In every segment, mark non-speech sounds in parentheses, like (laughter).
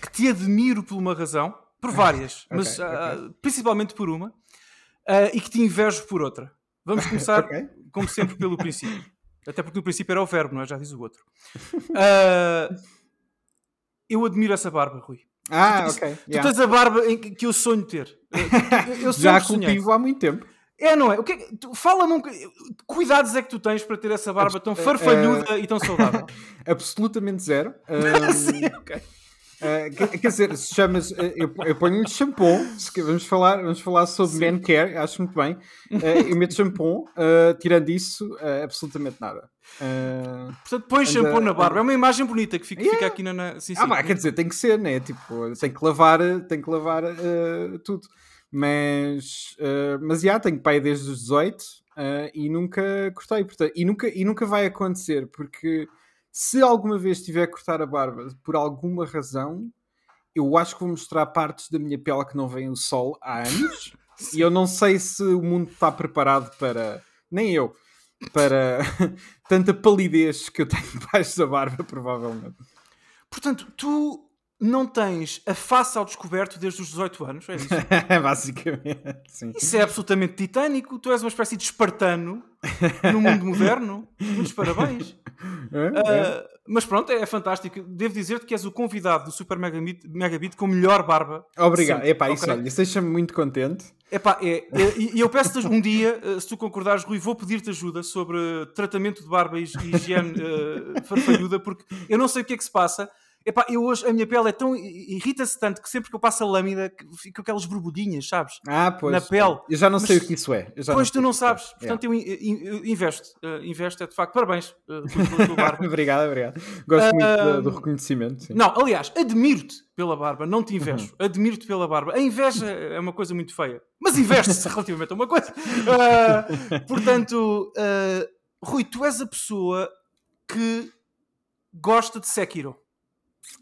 que te admiro por uma razão, por várias, (laughs) okay, mas okay. Uh, principalmente por uma, uh, e que te invejo por outra. Vamos (laughs) começar, okay. como sempre, pelo (laughs) princípio. Até porque o princípio era o verbo, não é? Já diz o outro. Uh, eu admiro essa barba, Rui. Ah, tu ok. Tu tens a barba que, que eu sonho ter. Eu, Já cultivo há muito tempo. É, não é? O que é Fala-me um que cuidados é que tu tens para ter essa barba tão farfalhuda uh, e tão saudável? Absolutamente zero. Um, Sim, ok. Uh, quer dizer, se chamas. Uh, eu, eu ponho-lhe shampoo. Vamos falar, vamos falar sobre Sim. man care, acho muito bem. Uh, eu meto shampoo, tirando isso, absolutamente nada. Portanto, põe shampoo na barba. É uma imagem bonita que fica, yeah. fica aqui na. na... Sim, ah, sim. quer dizer, tem que ser, né? Tipo, tem que lavar, tem que lavar tudo. Mas, mas já, tenho pai desde os 18 e nunca cortei. Portanto, e, nunca, e nunca vai acontecer, porque se alguma vez tiver a cortar a barba por alguma razão, eu acho que vou mostrar partes da minha pele que não vem o sol há anos. (laughs) e eu não sei se o mundo está preparado para. Nem eu. Para (laughs) tanta palidez que eu tenho (laughs) debaixo da barba, provavelmente. Portanto, tu não tens a face ao descoberto desde os 18 anos, é isso? (laughs) Basicamente, sim. Isso é absolutamente titânico. Tu és uma espécie de espartano no mundo moderno. Muitos parabéns. É, é. Uh, mas pronto, é fantástico. Devo dizer-te que és o convidado do Super Megabit, Megabit com melhor barba. Obrigado. Epá, okay. isso, olha, isso deixa-me muito contente. Epá, é, e eu peço-te um dia, se tu concordares, Rui, vou pedir-te ajuda sobre tratamento de barba e higiene uh, farfalhuda, porque eu não sei o que é que se passa. Epá, eu hoje a minha pele é tão. irrita-se tanto que sempre que eu passo a lâmina fico aquelas borbulhinhas, sabes? Ah, pois. Na pele. Eu já não sei Mas, o que isso é. pois tu não sabes. É. Portanto, eu, investo. Uh, investo, é de facto. Parabéns uh, pela (laughs) tua barba. obrigado, obrigado. Gosto uh, muito do, do reconhecimento. Sim. Não, aliás, admiro-te pela barba, não te invejo. Uhum. Admiro-te pela barba. A inveja é uma coisa muito feia. Mas investe-se (laughs) relativamente a uma coisa. Uh, portanto, Rui, tu és a pessoa que gosta de Sekiro.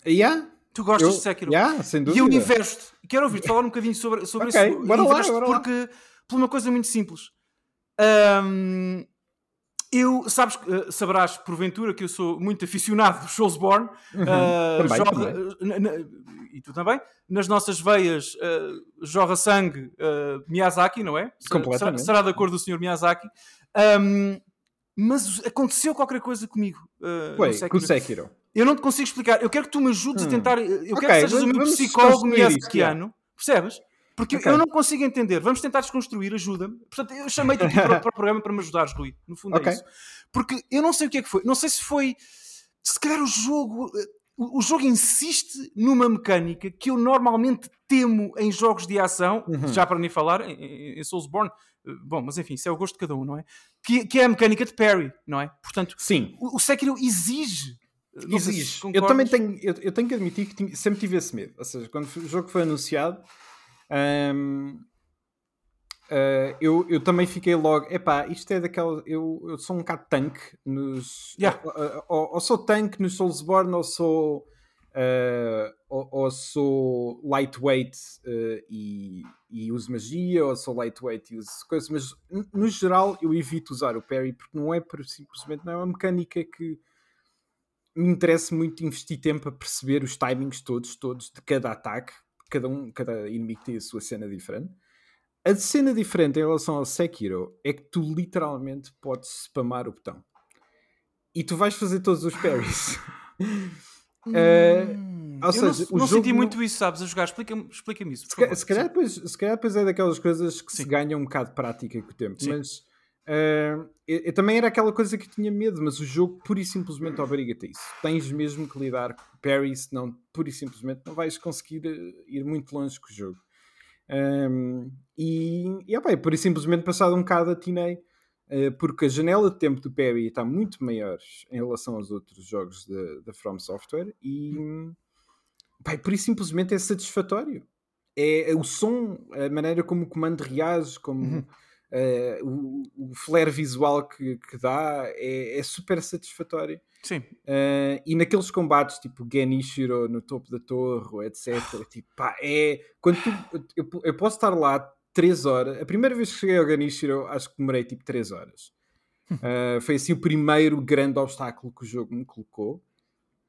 Yeah? Tu gostas eu, de Sekiro? Yeah, sem dúvida. E eu investo. Quero ouvir-te falar um bocadinho sobre, sobre okay, isso. Bora investo lá, bora porque, lá. por uma coisa muito simples. Um, eu, sabes, uh, saberás porventura que eu sou muito aficionado do Soulsborne. Uhum. Uh, também, jorra, também. e tu também. Nas nossas veias uh, jorra sangue Miyazaki, não é? Completamente. Será, será da cor do Sr. Miyazaki. Um, mas aconteceu qualquer coisa comigo. Uh, Ué, com o Sekiro. Eu não te consigo explicar. Eu quero que tu me ajudes hum. a tentar. Eu quero okay, que sejas o meu psicólogo miyazakiano. Percebes? Porque okay. eu não consigo entender. Vamos tentar desconstruir, ajuda-me. Portanto, eu chamei-te aqui para, para, o programa para me ajudares, Rui. No fundo okay. é isso. Porque eu não sei o que é que foi. Não sei se foi. Se calhar o jogo. O jogo insiste numa mecânica que eu normalmente temo em jogos de ação, uhum. já para nem falar, em, em Soulsborne. Bom, mas enfim, isso é o gosto de cada um, não é? Que, que é a mecânica de parry, não é? Portanto, Sim. o, o Sekiro exige não Exige. eu também tenho, eu, eu, tenho que admitir que tinha, sempre tive esse medo. Ou seja, quando o jogo foi anunciado, uh, eu, eu também fiquei logo, epá, isto é daquela. Eu, eu sou um bocado tanque nos. Yeah. Ou, ou, ou, sou tanque nos Soulsborne, ou sou. Uh, ou, ou, sou lightweight uh, e, e uso magia, ou sou lightweight e uso coisas, mas no geral eu evito usar o parry porque não é simplesmente não é uma mecânica que me interessa muito investir tempo a perceber os timings todos, todos de cada ataque. Cada, um, cada inimigo tem a sua cena diferente. A cena diferente em relação ao Sekiro é que tu literalmente podes spamar o botão. E tu vais fazer todos os parries. uh, (laughs) (laughs) ou seja, não, não senti muito isso, sabes, a jogar. Explica-me explica isso. Se, se, calhar depois, se calhar depois é daquelas coisas que Sim. se ganham um bocado de prática com o tempo. Sim. Mas Uh, eu, eu, também era aquela coisa que tinha medo, mas o jogo pura e simplesmente obriga-te a isso. Tens mesmo que lidar com parry, senão pura e simplesmente não vais conseguir eh, ir muito longe com o jogo. Um, e, e opa, e simplesmente passado um bocado atinei, uh, porque a janela de tempo do parry está muito maior em relação aos outros jogos da From Software e opa, pura e simplesmente é satisfatório. É, é, o som, a maneira como o comando reage, como. Uh, o, o, flare visual que, que dá é, é, super satisfatório. Sim. Uh, e naqueles combates tipo Genishiro no topo da torre, etc. (sighs) tipo, pá, é. Quando tu, eu, eu, posso estar lá 3 horas. A primeira vez que cheguei ao Genishiro, acho que demorei tipo 3 horas. Uh, (laughs) foi assim o primeiro grande obstáculo que o jogo me colocou.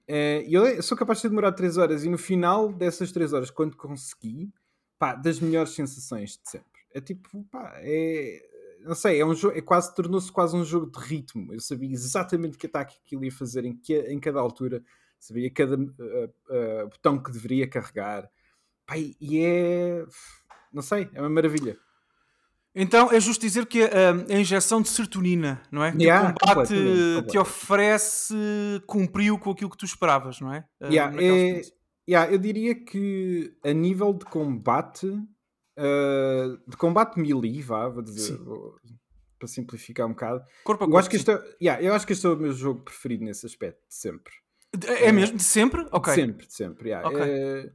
Uh, eu sou capaz de demorar 3 horas e no final dessas 3 horas, quando consegui, pá, das melhores sensações de sempre. É tipo, pá, é. Não sei, é um jogo, é quase, tornou-se quase um jogo de ritmo. Eu sabia exatamente que ataque que ele ia fazer em, que, em cada altura, sabia cada uh, uh, botão que deveria carregar. Pá, e é. Não sei, é uma maravilha. Então é justo dizer que a, a injeção de serotonina, não é? Yeah, que o combate completamente, te oferece cumpriu com aquilo que tu esperavas, não é? Yeah, é yeah, eu diria que a nível de combate, uh, de combate melee, vá, vou dizer, vou, para simplificar um bocado. Corpo a corpo, eu, acho que este é, yeah, eu acho que este é o meu jogo preferido nesse aspecto, de sempre. É, mesmo? De sempre? Ok. De sempre, de sempre. Yeah. Okay. É,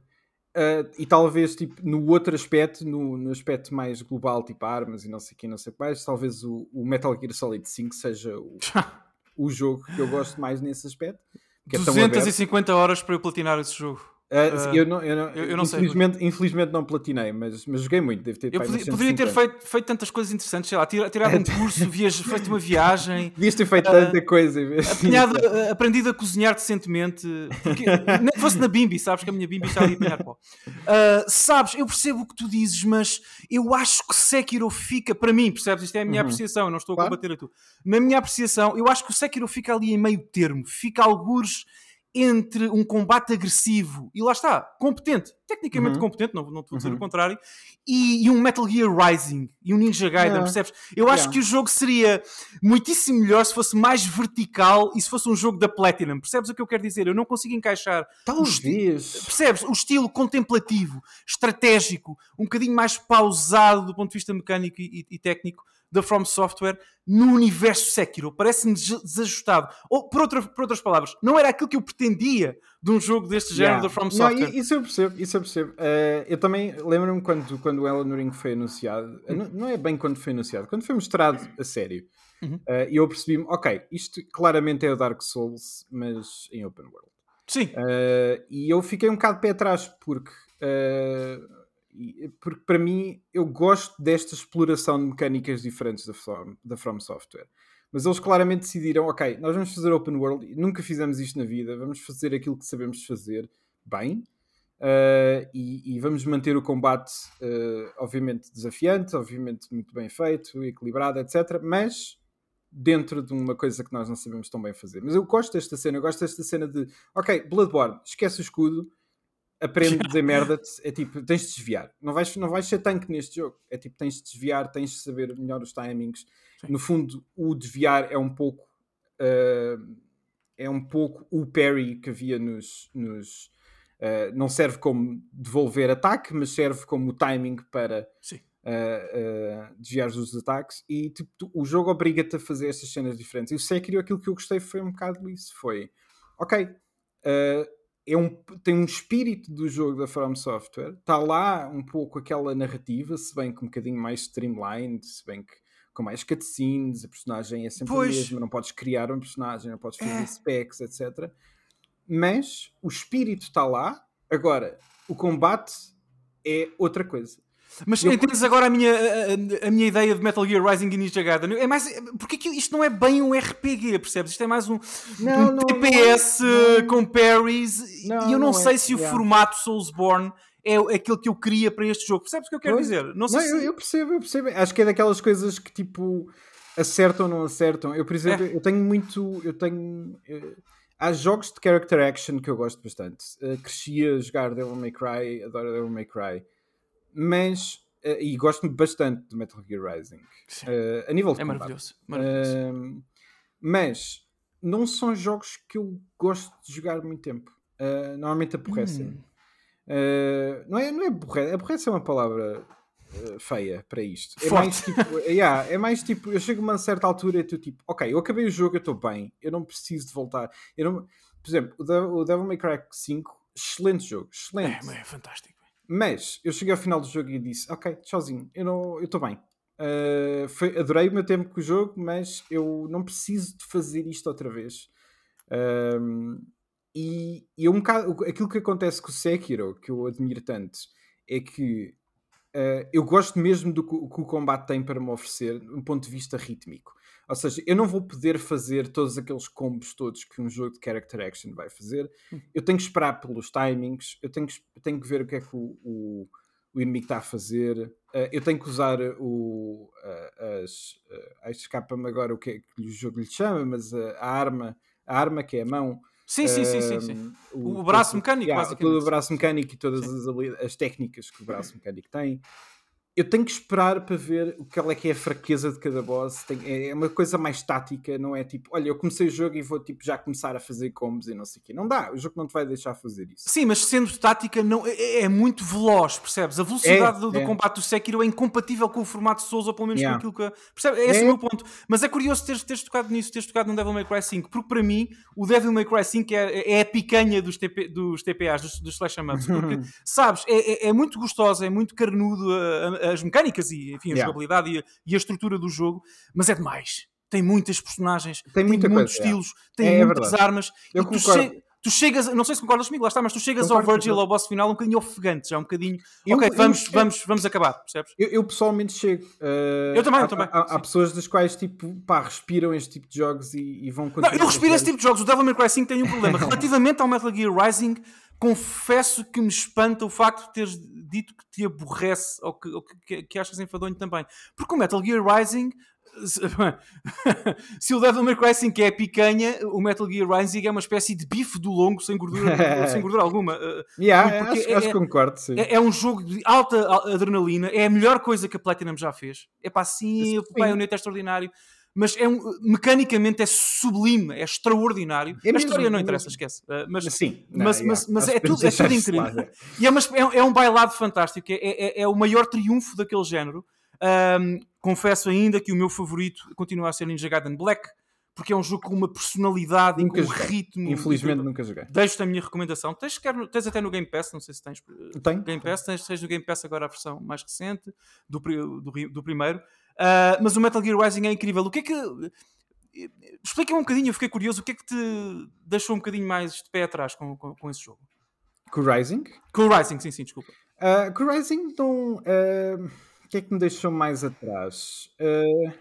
Uh, e talvez tipo, no outro aspecto, no, no, aspecto mais global, tipo armas e não sei o que, não sei o que mais, talvez o, o, Metal Gear Solid 5 seja o, (laughs) o jogo que eu gosto mais nesse aspecto. Que 250 é horas para eu platinar esse jogo. Uh, eu não, eu não, eu, eu não infelizmente, sei. Infelizmente não platinei, mas, mas joguei muito. Devo ter eu podia, poderia ter feito, feito tantas coisas interessantes, sei lá, tirado um (laughs) curso, feito uma viagem. Devias ter feito uh, tanta coisa. Aprendido, uh, aprendido a cozinhar decentemente. Porque, fosse na Bimbi, sabes que a minha Bimbi está ali a apanhar pó. Sabes, eu percebo o que tu dizes, mas eu acho que Sekiro fica, para mim, percebes? Isto é a minha uhum. apreciação, eu não estou a combater a tu. Na minha apreciação, eu acho que o Sekiro fica ali em meio termo, fica algures entre um combate agressivo e lá está, competente, tecnicamente uhum. competente, não, não estou a dizer uhum. o contrário, e, e, um Metal Gear Rising e um Ninja Gaiden, yeah. percebes? Eu yeah. acho que o jogo seria muitíssimo melhor se fosse mais vertical e se fosse um jogo da Platinum, percebes o que eu quero dizer? Eu não consigo encaixar. Talvez. O percebes? O estilo contemplativo, estratégico, um bocadinho mais pausado do ponto de vista mecânico e, e, e técnico da From Software no universo Sekiro. Parece-me desajustado. Ou, por, outra, por outras palavras, não era aquilo que eu pretendia de um jogo deste género yeah. da From Software. Não, isso eu percebo, isso eu percebo. Uh, eu também lembro-me quando, quando o Alan Ring foi anunciado, uhum. não, não, é bem quando foi anunciado, quando foi mostrado a sério. Uhum. Uh, eu percebi-me, ok, isto claramente é o Dark Souls, mas em open world. Sim. Uh, e eu fiquei um bocado de pé atrás, porque porque para mim eu gosto desta exploração de mecânicas diferentes da From, da From Software. Mas eles claramente decidiram, ok, nós vamos fazer open world, nunca fizemos isto na vida, vamos fazer aquilo que sabemos fazer bem uh, e, e, vamos manter o combate, uh, obviamente desafiante, obviamente muito bem feito, equilibrado, etc. Mas dentro de uma coisa que nós não sabemos tão bem fazer. Mas eu gosto desta cena, eu gosto desta cena de, ok, Bloodborne, esquece o escudo, aprende a (laughs) dizer merda, é tipo, tens de desviar. Não vais, não vais ser tanque neste jogo. É tipo, tens de desviar, tens de saber melhor os timings. Sim. No fundo, o desviar é um pouco. Uh, é um pouco o parry que havia nos. nos uh, não serve como devolver ataque, mas serve como o timing para uh, desviar os ataques. E tipo, tu, o jogo obriga-te a fazer essas cenas diferentes. E o Sekiro, aquilo que eu gostei foi um bocado isso: foi ok. É um, tem um espírito do jogo da From Software. Está lá um pouco aquela narrativa, se bem que um bocadinho mais streamlined, se bem que com mais cutscenes, a personagem é sempre pois. a mesma, não podes criar um personagem, não podes fazer é. specs, etc. Mas o espírito está lá. Agora, o combate é outra coisa. Mas eu entendes agora a minha, a, a, minha ideia de Metal Gear Rising e Ninja Gaiden? É mais, porque isto não é bem um RPG, percebes? Isto é mais um, não, um não, TPS não, com parries e eu não, sei é, se o formato Soulsborne é aquilo que eu queria para este jogo. Percebes o que eu quero dizer? Não, sei se... eu, eu, percebo, eu percebo. Acho que é daquelas coisas que tipo acertam ou não acertam. Eu, por exemplo, é. eu tenho muito. Eu tenho. Eu, há jogos de character action que eu gosto bastante. Uh, cresci a jogar Devil May Cry, adoro Devil May Cry mas uh, e gosto bastante de Metal Gear Rising uh, a nível de é combate. maravilhoso, maravilhoso. Uh, mas não são jogos que eu gosto de jogar muito tempo. Normalmente aborrecem. Hum. não é, não é aborrece, aborrece é uma palavra feia para isto. É mais, tipo, yeah, é mais tipo eu chego a uma certa altura e tu tipo ok, eu acabei o jogo, eu estou bem eu não preciso de voltar. Eu não... por exemplo, o Devil May Cry 5 excelente jogo, excelente. é, é fantástico mas eu cheguei ao final do jogo e disse: Ok, sozinho, eu estou bem. Uh, foi, adorei o meu tempo com o jogo, mas eu não preciso de fazer isto outra vez. Um, e, e um bocado, aquilo que acontece com o Sekiro, que eu admiro tanto, é que uh, eu gosto mesmo do que, que o combate tem para me oferecer, um ponto de vista rítmico. Ou seja, eu não vou poder fazer todos aqueles combos todos que um jogo de character action vai fazer. Hum. Eu tenho que esperar pelos timings, eu tenho que, tenho que ver o que é que o, o, o inimigo está a fazer. Uh, eu tenho que usar o. Uh, as. Uh, Escapa-me agora o que é que o jogo lhe chama, mas a arma, a arma que é a mão. Sim, sim, sim, sim, sim. O, o braço mecânico, yeah, basicamente. O braço mecânico e todas as, as técnicas que o braço mecânico tem eu tenho que esperar para ver qual é que é a fraqueza de cada boss. Tem, é, é uma coisa mais tática, não é tipo, olha, eu comecei o jogo e vou tipo já começar a fazer combos e não sei o quê. Não dá, o jogo não te vai deixar fazer isso. Sim, mas sendo tática não, é, é muito veloz, percebes? A velocidade é, do, do é. combate do Sekiro é incompatível com o formato Souls, ou pelo menos yeah. com aquilo que. É esse o meu ponto. Mas é curioso teres, teres tocado nisso, teres tocado no Devil May Cry 5, porque para mim o Devil May Cry 5 é, é a picanha dos, TP, dos TPAs, dos, dos Slash Ups, porque (laughs) sabes, é, é, muito gostosa, é muito carnudo as mecânicas e enfim, a yeah. jogabilidade e a, e a, estrutura do jogo, mas é demais. Tem muitas personagens, tem, muita tem muitos coisa, estilos, tem é, é muitas verdade. armas. Eu tu, che tu, chegas, não sei se concordas comigo, lá está, mas tu chegas concordo ao Virgil, ao boss final, um bocadinho ofegante, já um bocadinho. Eu, ok, vamos, eu, vamos, vamos acabar, percebes? Eu, eu pessoalmente chego. Uh, eu também, há, eu também. Há, há, pessoas das quais tipo, pá, respiram este tipo de jogos e, e vão continuar. Não, eu respiro esse tipo de jogos. O Devil May Cry 5 tem um problema. (laughs) Relativamente ao Metal Gear Rising, confesso que me espanta o facto de teres dito que te aborrece ou que, ou que, que achas enfadonho também. Porque o Metal Gear Rising se (laughs) o Devil May Cry 5 é picanha, o Metal Gear Rising é uma espécie de bife do longo sem gordura, (laughs) sem gordura alguma. Yeah, acho, é, acho que concordo, sim. É, é, um jogo de alta adrenalina, é a melhor coisa que a Platinum já fez. É pá, sim, sim. o Bayonetta é extraordinário mas é um, mecanicamente é sublime, é extraordinário. É a história não interessa, esquece. Uh, mas, Sim, mas, não, mas, mas é, tudo, é tudo incrível. E é, uma, é, é, um bailado fantástico, é, é, é, o maior triunfo daquele género. Um, confesso ainda que o meu favorito continua a ser Ninja Gaiden Black, porque é um jogo com uma personalidade nunca e com um ritmo. Infelizmente nunca joguei. Deixo-te a minha recomendação. Tens, tens até no Game Pass, não sei se tens. Tenho. Game Pass, tens, tens no Game Pass agora a versão mais recente do, do, do primeiro. Uh, mas o Metal Gear Rising é incrível. O que é que. Explica-me um bocadinho, eu fiquei curioso, o que é que te deixou um bocadinho mais de pé atrás com, com, com esse jogo? Com o Rising? Com o Rising, sim, sim, desculpa. Uh, com o Rising, então. Uh, o que é que me deixou mais atrás? Uh,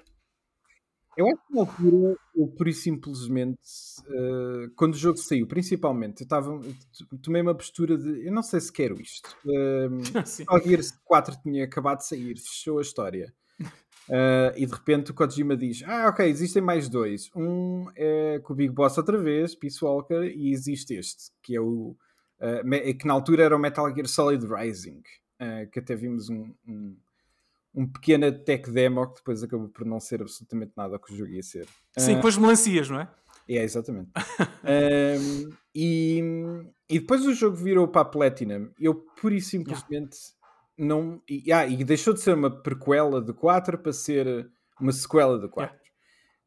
eu acho que na altura, eu pura e simplesmente, uh, quando o jogo saiu, principalmente, eu tava, tomei uma postura de eu não sei se quero isto. (laughs) Uh, Metal Gear 4 tinha acabado de sair, fechou a história. Uh, e de repente o Kojima diz: Ah, ok, existem mais dois. Um é com o Big Boss outra vez, Peace Walker, e existe este, que é o. Uh, que na altura era o Metal Gear Solid Rising, uh, que até vimos um, um, um pequeno tech demo que depois acabou por não ser absolutamente nada o que o jogo ia ser. Sim, com as melancias, não é? É, exatamente. (laughs) um, e, e depois o jogo virou para a Platinum. Eu pura e simplesmente não. E, ah, e deixou de ser uma prequela de 4 para ser uma sequela de 4. Yeah.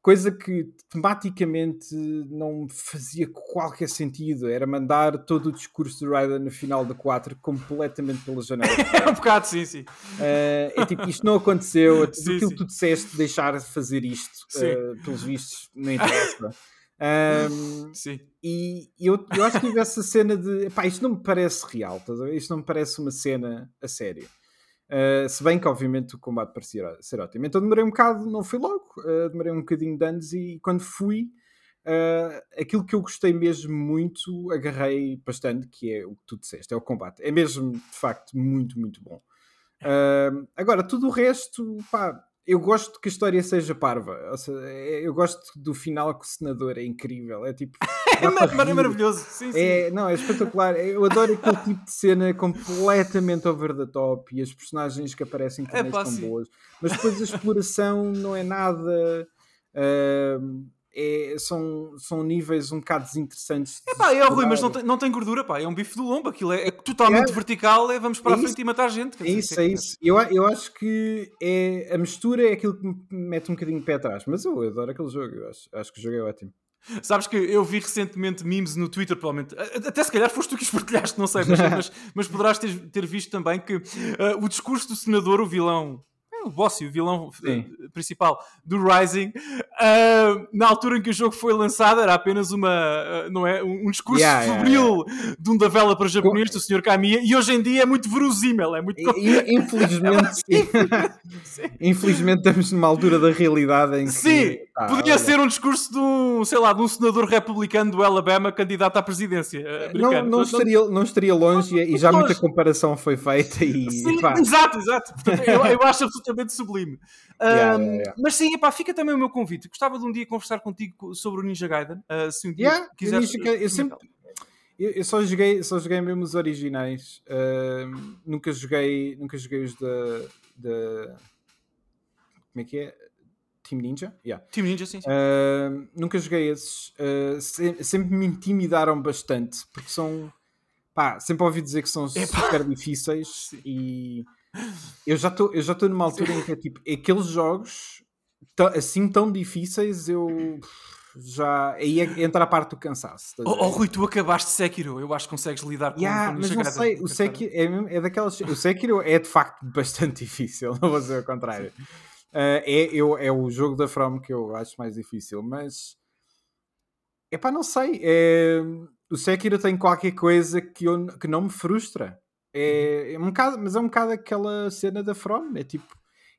Coisa que tematicamente não fazia qualquer sentido. Era mandar todo o discurso de Raiden no final de 4 completamente pela janela. (laughs) é um bocado, sim, sim. Uh, é tipo, isto não aconteceu. (laughs) Sim, aquilo que tu disseste, deixar de fazer isto, uh, pelos vistos, não interessa. Um, Sim. E eu, eu acho que tive essa cena de pá, isto não me parece real, isto não me parece uma cena a sério. Uh, se bem que, obviamente, o combate parecia ser ótimo. Então demorei um bocado, não fui logo, uh, demorei um bocadinho de anos e quando fui, uh, aquilo que eu gostei mesmo muito, agarrei bastante, que é o que tu disseste, é o combate. É mesmo, de facto, muito, muito bom. agora, tudo o resto, pá, eu gosto que a história seja parva. Seja, é, eu gosto do final com o senador, é incrível. É tipo. (laughs) é maravilhoso. Sim, sim. É, não, é espetacular. Eu adoro aquele tipo de cena completamente over the top e as personagens que aparecem também é, são boas. Mas depois a exploração não é nada. Uh, é, são, são níveis um bocado desinteressantes. É pá, é Rui, mas não tem, não tem gordura, pá, é um bife do lombo, aquilo é, é totalmente é, vertical, é vamos para é a frente isso, e matar gente. É isso, é, é isso. Eu, eu acho que é, a mistura é aquilo que me mete um bocadinho de pé atrás, mas eu adoro aquele jogo, eu acho, acho que o jogo é ótimo. Sabes que eu vi recentemente memes no Twitter, provavelmente, até se calhar foste tu que os partilhaste, não sei, mas, (laughs) mas, mas poderás ter, ter visto também que uh, o discurso do senador, o vilão o boss e o vilão Sim. Eh, principal do Rising, uh, na altura em que o jogo foi lançado, era apenas uma, uh, não é, um discurso yeah, febril yeah, yeah. de um developer japonês, do Sr. Kamiya, e hoje em dia é muito verosímil, é muito... Infelizmente, (laughs) sim. (laughs) Infelizmente estamos numa altura da realidade em que. Sim, Ah, podia olha. ser um discurso de um, sei lá, de um senador republicano do Alabama candidato à presidência. eh, Não, não, Mas estaria, não estaria longe e, e já longe. muita comparação foi feita e Sim, exato, exato. Portanto, eu, eu acho absolutamente sublime. Yeah, Ahm, yeah, yeah. Mas sim, epá, fica também o meu convite. Gostava de um dia conversar contigo sobre o Ninja Gaiden. ah, se um dia quiseres. eu, eu sempre- eu, eu só joguei, só joguei mesmo os originais. Ahm, nunca joguei, nunca joguei os da, da como é que é? Team Ninja? Yeah. Team Ninja, sim. sim. Ahm, nunca joguei esses. Ah, se- sempre me intimidaram bastante porque são pá, sempre ouvi dizer que são Epá. super difíceis e eu já estou eu já estou numa altura em que é tipo aqueles jogos assim tão difíceis eu já aí é- entra a parte do cansaço a Oh, oh, Rui, tu acabaste Sekiro. Eu acho que consegues lidar com, Yeah, com o mas não sei, o Sekiro é, é daquelas. O Sekiro é de facto (laughs) bastante difícil, não vou dizer o contrário. Ah, é, eu, é o jogo da From que eu acho mais difícil, mas é pá, não sei. É, o Sekiro tem qualquer coisa que, eu, que não me frustra. É, é um bocado, mas é um bocado aquela cena da From. É tipo,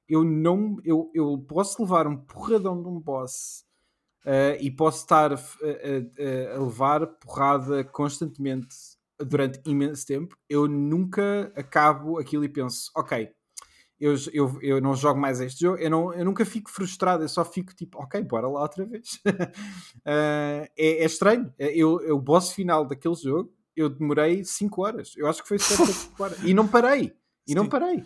eu não eu, eu posso levar um porradão de um boss ah, e posso estar a, a- a levar porrada constantemente durante imenso tempo. Eu nunca acabo aquilo e penso, ok, eu, eu, eu não jogo mais este jogo, eu, não, eu nunca fico frustrado, eu só fico tipo, ok, bora lá outra vez. Ah, (laughs) é, é estranho. Eu, eu, o boss final daquele jogo, eu demorei 5 horas. Eu acho que foi cerca de (laughs) 5 horas. E não parei. E não Sim. parei.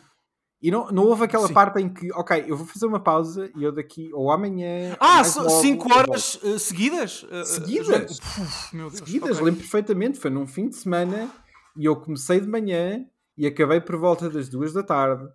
E não, não houve aquela Sim. parte em que, ok, eu vou fazer uma pausa e eu daqui, ou amanhã. Ah, mais so- logo, cinco eu volto. horas eh, seguidas? Eh, eh, Seguidas? Uf, meu Deus. seguidas, ok. lembro perfeitamente. Foi num fim de semana e eu comecei de manhã e acabei por volta das duas da tarde.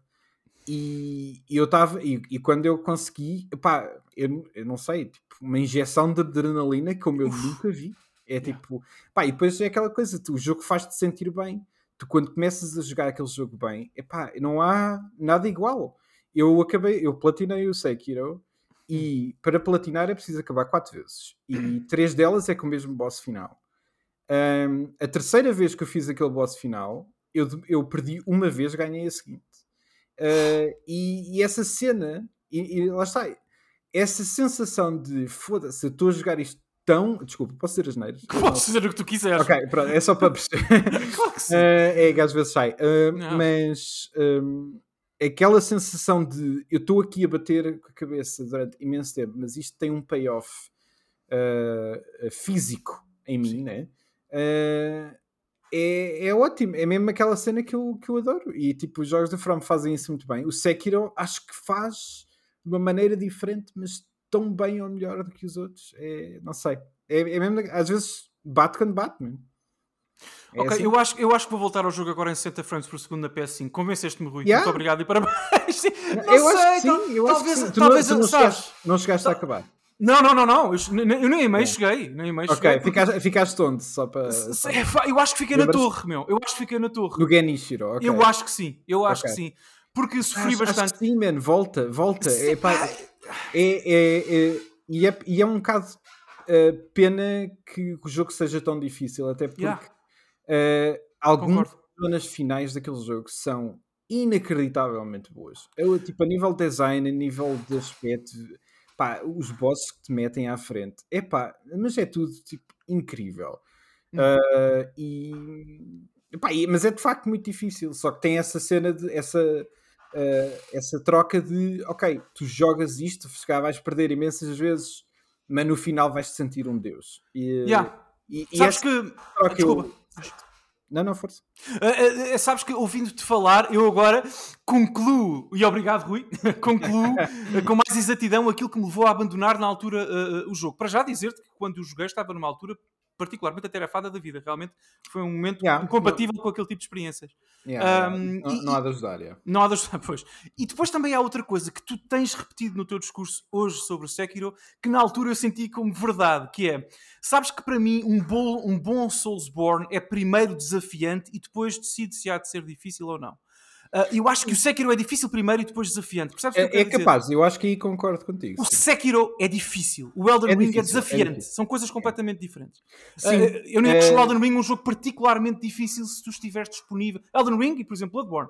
E, e eu estava, e, e quando eu consegui, pá, eu, eu não sei, tipo, uma injeção de adrenalina como eu nunca vi. É tipo, pá, e depois é aquela coisa, tu, o jogo faz-te sentir bem. Tu, quando começas a jogar aquele jogo bem, epá, não há nada igual. Eu acabei, eu platinei o Sekiro e para platinar é preciso acabar quatro vezes. E (coughs) três delas é com o mesmo boss final. Ahm, a terceira vez que eu fiz aquele boss final, eu, eu perdi uma vez, ganhei a seguinte. Ah, (coughs) e, e essa cena, e, e lá está, essa sensação de foda-se, eu estou a jogar isto tão. Desculpa, posso dizer as neiras? (laughs) Podes dizer o que tu quiseres. Ok, pronto, é só para perceber. (laughs) Claro que sim. Ah, é que às vezes sai. Não. mas hum, aquela sensação de eu estou aqui a bater com a cabeça durante imenso tempo, mas isto tem um payoff ah, físico em mim, né? Ah, é, é ótimo, é mesmo aquela cena que eu, que eu adoro. E tipo, os jogos da From fazem isso muito bem. O Sekiro acho que faz de uma maneira diferente, mas tão bem ou melhor do que os outros. É, não sei. É, é mesmo, às vezes bate quando bate, mesmo. É Ok, assim. eu, acho, eu acho que vou voltar ao jogo agora em 60 frames por segundo na PS5. Convenceste-me, Rui. Yeah. Muito obrigado e parabéns. (laughs) Não eu sei, acho que sim, eu acho talvez, que sim. Talvez não, não, chegaste, não chegaste a acabar. Não, não, não, não. Eu, eu nem a meio cheguei. Nem meio Ok, cheguei. ficaste, ficaste onde? Só para. É, Eu acho que fiquei na torre, meu. Eu acho que fiquei na torre. No Genichiro, ok. Eu acho que sim. Eu acho Ok. que sim. Porque sofri Acho- acho bastante. que sim, man. Volta, volta. Sim, É, é, é- e, é, e é um bocado uh, pena que o jogo seja tão difícil, até porque Yeah. uh, algumas zonas finais daquele jogo são inacreditavelmente boas. Eu, tipo, a nível de design, a nível de aspecto, pá, os bosses que te metem à frente, é pá, mas é tudo tipo, incrível. Uh, e, pá, e- mas é de facto muito difícil, só que tem essa cena de essa. Uh, essa troca de ok, tu jogas isto, se calhar vais perder imensas vezes, mas no final vais te sentir um deus. E, Yeah. e, e Sabes que. troca eu- Desculpa. Não, não, força. Uh, uh, sabes que ouvindo-te falar, eu agora concluo, e obrigado Rui, (laughs) concluo com mais exatidão aquilo que me levou a abandonar na altura uh, o jogo. Para já dizer-te que quando o joguei estava numa altura particularmente atarefada da vida. Realmente foi um momento Yeah. incompatível com aquele tipo de experiências. Yeah, Um. Não, e- não há de ajudar. yeah. Não há das... pois. E depois também há outra coisa que tu tens repetido no teu discurso hoje sobre o Sekiro, que na altura eu senti como verdade, que é, sabes que para mim um bom, um bom Soulsborne é primeiro desafiante e depois decide se há de ser difícil ou não. Ah, eu acho que o Sekiro é difícil primeiro e depois desafiante. Percebes o que eu É, é quero dizer? capaz, eu acho que aí concordo contigo. O sim. Sekiro é difícil. O Elden É Ring difícil, é desafiante. é. São coisas completamente diferentes. Sim, Ah, eu nem é- acho o Elden Ring um jogo particularmente difícil se tu estiveres disponível. Elden Ring e, por exemplo, Bloodborne.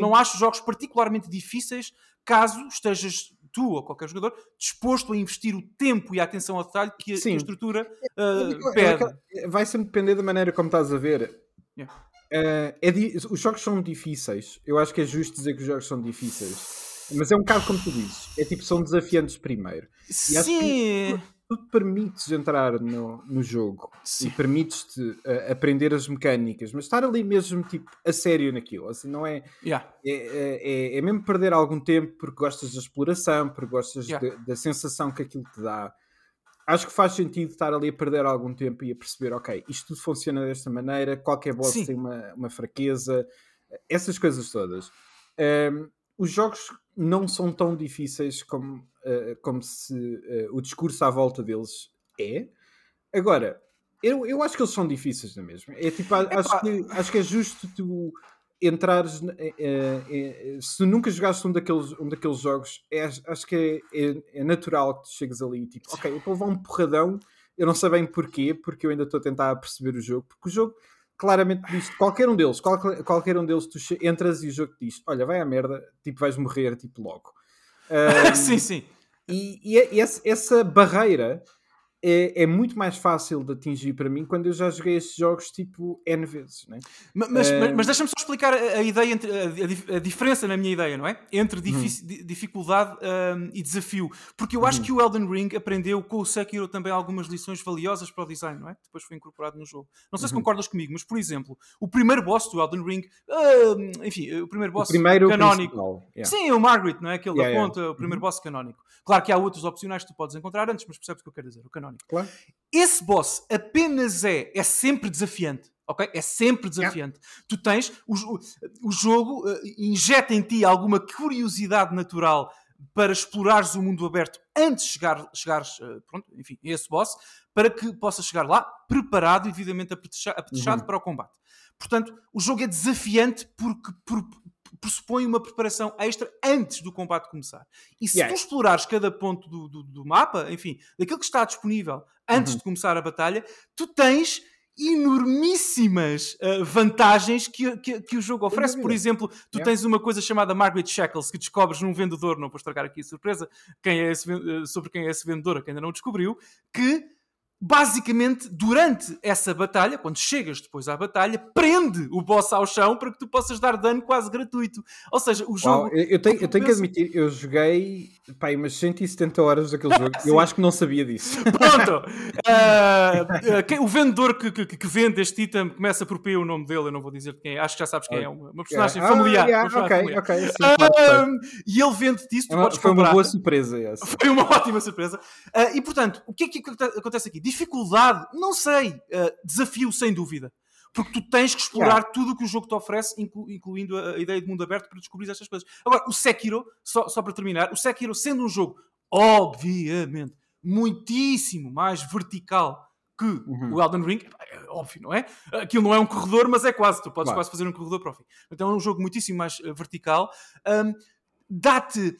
não acho jogos particularmente difíceis caso estejas tu ou qualquer jogador disposto a investir o tempo e a atenção ao detalhe que a, que a estrutura uh, pede. É, vai sempre depender da maneira como estás a ver. Yeah. Uh, é os jogos são difíceis. Eu acho que é justo dizer que os jogos são difíceis. Mas é um bocado como tu dizes. É tipo, são desafiantes primeiro. E Sim tu te permites entrar no, no jogo Sim. e permites-te uh, aprender as mecânicas, mas estar ali mesmo tipo a sério naquilo, assim, não é, yeah. é, é, é, é, mesmo perder algum tempo porque gostas da exploração, porque gostas yeah. de, da sensação que aquilo te dá. Acho que faz sentido estar ali a perder algum tempo e a perceber, ok, isto tudo funciona desta maneira, qualquer boss Sim. tem uma, uma fraqueza, essas coisas todas. Um, os jogos não são tão difíceis como uh, como se uh, o discurso à volta deles é. Agora, eu, eu acho que eles são difíceis na mesma. É tipo, acho, que, acho que é justo tu entrares. Uh, se tu nunca jogaste um daqueles, um daqueles jogos, é, acho que é, é, é, natural que tu chegues ali tipo, ok, eu vou levar um porradão. Eu não sei bem porquê, porque eu ainda estou a tentar perceber o jogo, porque o jogo claramente diz qualquer um deles, qualquer, qualquer um deles, tu entras e o jogo te diz: Olha, vai à merda, tipo, vais morrer, tipo, logo. Um, (laughs) sim, sim. E, e essa barreira é, é, muito mais fácil de atingir para mim quando eu já joguei estes jogos tipo N vezes. Né? Mas, mas, uh... mas deixa-me só explicar a, ideia, entre, a, a, diferença na minha ideia, não é? Entre uhum. dificuldade um, e desafio. Porque eu acho uhum. que o Elden Ring aprendeu com o Sekiro também algumas lições valiosas para o design, não é? Depois foi incorporado no jogo. Não sei se uhum. concordas comigo, mas por exemplo, o primeiro boss do Elden Ring, uh, enfim, o primeiro boss o primeiro canónico. Yeah. Sim, o Margaret, não é? Aquele yeah, da ponta, yeah. o primeiro uhum. boss canónico. Claro que há outros opcionais que tu podes encontrar antes, mas percebes o que eu quero dizer, o canónico Claro. Esse boss apenas é, é sempre desafiante. Ok? É sempre desafiante. Yeah. Tu tens, o, o jogo uh, injeta em ti alguma curiosidade natural para explorares o mundo aberto antes de chegar, chegares, uh, pronto, enfim, a esse boss, para que possas chegar lá preparado e devidamente apetechado uhum. para o combate. Portanto, o jogo é desafiante porque, por, pressupõe uma preparação extra antes do combate começar. E se yeah. tu explorares cada ponto do, do, do, mapa, enfim, daquilo que está disponível antes uhum. de começar a batalha, tu tens enormíssimas uh, vantagens que, que, que, o jogo oferece. Por exemplo, tu tens uma coisa chamada Margaret Shackles que descobres num vendedor, não vou estragar aqui a surpresa quem é esse, uh, sobre quem é esse vendedor, que ainda não descobriu, que basicamente, durante essa batalha, quando chegas depois à batalha, prende o boss ao chão para que tu possas dar dano quase gratuito. Ou seja, o jogo. Uau, eu, tenho, eu tenho que admitir, eu joguei pá, umas 170 horas daquele jogo. (laughs) eu acho que não sabia disso. (laughs) Pronto! uh, uh, o vendedor que, que, que, vende este item começa por P o nome dele, eu não vou dizer quem é, acho que já sabes quem é, uma, uma personagem yeah. familiar. Ah, yeah, ok, familiar. ok. Sim, uh, e ele vende-te isso, tu é podes Foi comprar. uma boa surpresa. Essa. (laughs) Foi uma ótima surpresa. e portanto, o que é que acontece aqui? Dificuldade, não sei. Uh, desafio, sem dúvida. Porque tu tens que explorar yeah. tudo o que o jogo te oferece, inclu incluindo a, a, ideia de mundo aberto, para descobrir estas coisas. Agora, o Sekiro, só, só para terminar, o Sekiro, sendo um jogo, obviamente, muitíssimo mais vertical que uhum. o Elden Ring, é óbvio, não é? Aquilo não é um corredor, mas é quase. Tu podes claro. quase fazer um corredor para o fim. Então é um jogo muitíssimo mais uh, vertical. Um, Dá-te,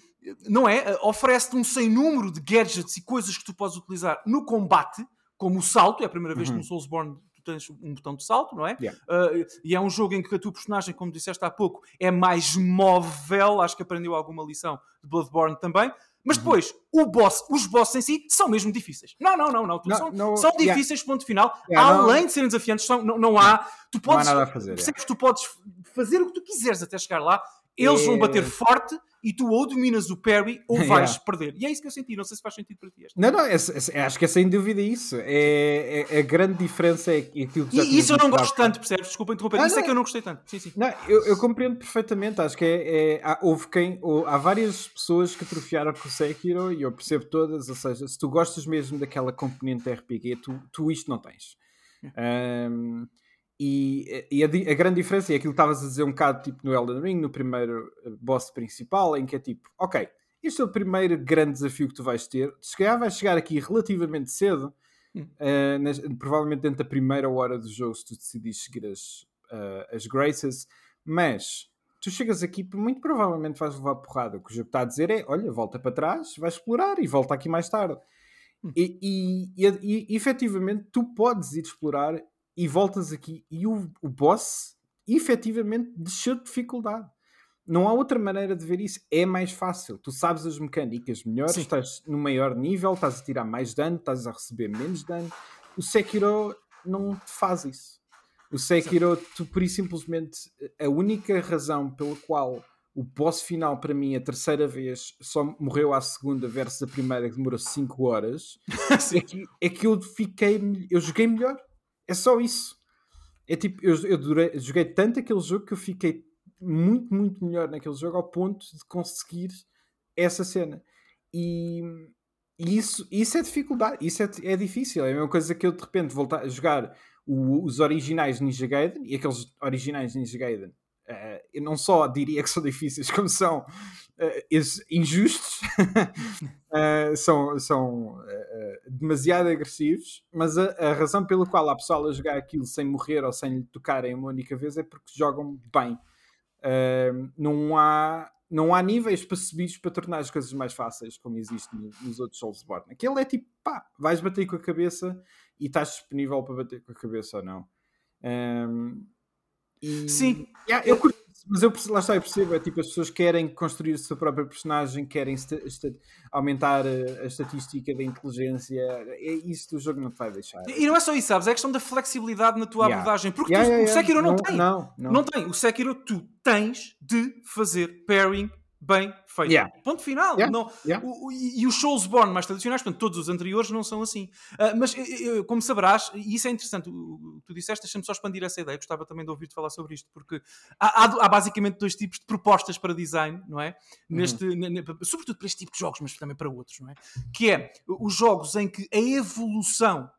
não é? Oferece-te um sem número de gadgets e coisas que tu podes utilizar no combate como o salto, é a primeira vez uhum. que no Soulsborne tu tens um botão de salto, não é? Yeah. Uh, e é um jogo em que a tua personagem, como disseste há pouco, é mais móvel, acho que aprendeu alguma lição de Bloodborne também. Mas uhum. depois, o boss, os bosses em si são mesmo difíceis. Não, não, não, não. não são, não, são difíceis, yeah. ponto final. Yeah, Além de serem desafiantes, são, não, não há. Tu podes, não há nada a fazer. Percebes? Tu podes fazer o que tu quiseres até chegar lá. Eles vão bater forte e tu ou dominas o parry ou (laughs) vais yeah. perder. E é isso que eu senti, não sei se faz sentido para ti. Este. Não, não, é, é, acho que é sem dúvida isso. É, é, a grande diferença é aquilo que já E isso eu não gosto tanto, percebes? Desculpa interromper, ah, isso é não, é que eu não gostei tanto. Sim, sim. Não, eu, eu compreendo perfeitamente, acho que é, é há, houve quem, ou, há várias pessoas que atrofiaram com o Sekiro e eu percebo todas, ou seja, se tu gostas mesmo daquela componente RPG, tu, tu isto não tens. Um, e, e a, a, grande diferença, e aquilo que estavas a dizer um bocado tipo no Elden Ring, no primeiro eh, boss principal, em que é tipo, ok, este é o primeiro grande desafio que tu vais ter. Se calhar vais chegar aqui relativamente cedo, hum. uh, nas, provavelmente dentro da primeira hora do jogo, se tu decidires seguir as, uh, as Graces, mas tu chegas aqui, muito provavelmente vais levar porrada. O que o jogo está a dizer é: olha, volta para trás, vais explorar e volta aqui mais tarde. Hum. E, e, e, e efetivamente tu podes ir explorar e voltas aqui e o, o boss efetivamente desceu de dificuldade. Não há outra maneira de ver isso. É mais fácil. Tu sabes as mecânicas melhores, Sim. estás no maior nível, estás a tirar mais dano, estás a receber menos dano. O Sekiro não te faz isso. O Sekiro, tu por isso simplesmente a única razão pela qual o boss final para mim a terceira vez só morreu à segunda versus a primeira que demorou 5 horas (laughs) é, que, é que eu fiquei eu joguei melhor é só isso. É tipo eu, eu durei, joguei tanto aquele jogo que eu fiquei muito muito melhor naquele jogo ao ponto de conseguir essa cena. E, e isso, isso é dificuldade isso é, é difícil. É a mesma coisa que eu de repente voltar a jogar o, os originais Ninja Gaiden e aqueles originais Ninja Gaiden Uh, eu não só diria que são difíceis, como são uh, injustos, uh, (laughs) são, são demasiado agressivos, mas a, a, razão pela qual há pessoal a jogar aquilo sem morrer ou sem lhe tocarem uma única vez é porque jogam bem. não, há, não há níveis subir para tornar as coisas mais fáceis, como existe nos outros Soulsborne. Aquele é tipo, pá, vais bater com a cabeça e estás disponível para bater com a cabeça ou não. Um, e, Sim. Yeah, eu curto, mas eu lá está, eu percebo, é tipo, as pessoas querem construir a sua própria personagem, querem aumentar a, a, estatística da inteligência, é isso que o jogo não te vai deixar. E, não é só isso, sabes? É a questão da flexibilidade na tua yeah. abordagem, porque yeah, tu, o Sekiro não, não, tem. Não, não. não tem. O Sekiro tu tens de fazer pairing bem feito. Yeah. Ponto final. Yeah. Não, yeah. O, o, e, os Soulsborne mais tradicionais, portanto, todos os anteriores não são assim. Uh, mas, eu, como saberás, e isso é interessante, o, tu disseste, deixa-me só expandir essa ideia, gostava também de ouvir-te falar sobre isto, porque há, há, há, basicamente dois tipos de propostas para design, não é? Uhum. Neste, sobretudo para este tipo de jogos, mas também para outros, não é? Que é os jogos em que a evolução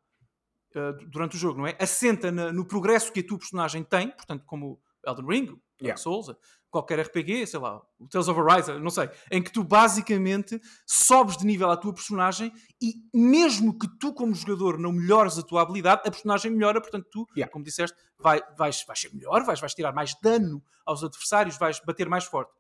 uh, durante o jogo, não é? Assenta na, no progresso que a tua personagem tem, portanto, como Elden Ring, yeah. Souls, qualquer RPG, sei lá, o Tales of Arise, não sei, em que tu basicamente sobes de nível à tua personagem e mesmo que tu como jogador não melhores a tua habilidade, a personagem melhora, portanto tu, yeah. como disseste, vai, vais, vais ser melhor, vais, vais tirar mais dano aos adversários, vais bater mais forte.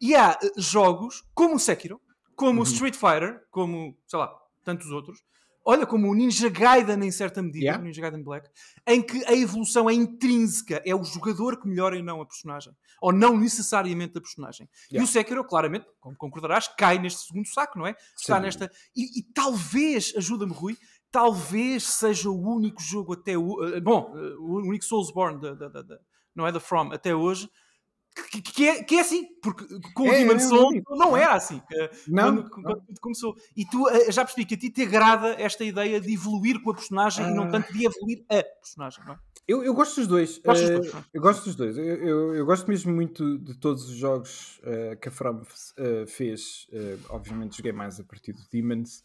E há uh, jogos como o Sekiro, como uhum. o Street Fighter, como, sei lá, tantos outros, olha, como o Ninja Gaiden em certa medida, yeah. o Ninja Gaiden Black, em que a evolução é intrínseca, é o jogador que melhora e não a personagem, ou não necessariamente a personagem. Yeah. E o Sekiro, claramente, como concordarás, cai neste segundo saco, não é? Está Sim. nesta. E, e talvez, ajuda-me, Rui, talvez seja o único jogo até o. Uh, bom, uh, o único Soulsborne, da, da, da, não é da From, até hoje que, que, é, que é assim, porque com o é, Demon é, Soul é, não era assim eh, não, quando, quando tudo começou. E tu eh, já percebi que a ti te agrada esta ideia de evoluir com a personagem ah. e não ah. tanto de evoluir a personagem, não é? Eu, eu gosto dos dois. uh, dois eu gosto dos dois. Eu, eu, eu, gosto mesmo muito de todos os jogos uh, que a From uh, fez. obviamente joguei mais a partir do Demons.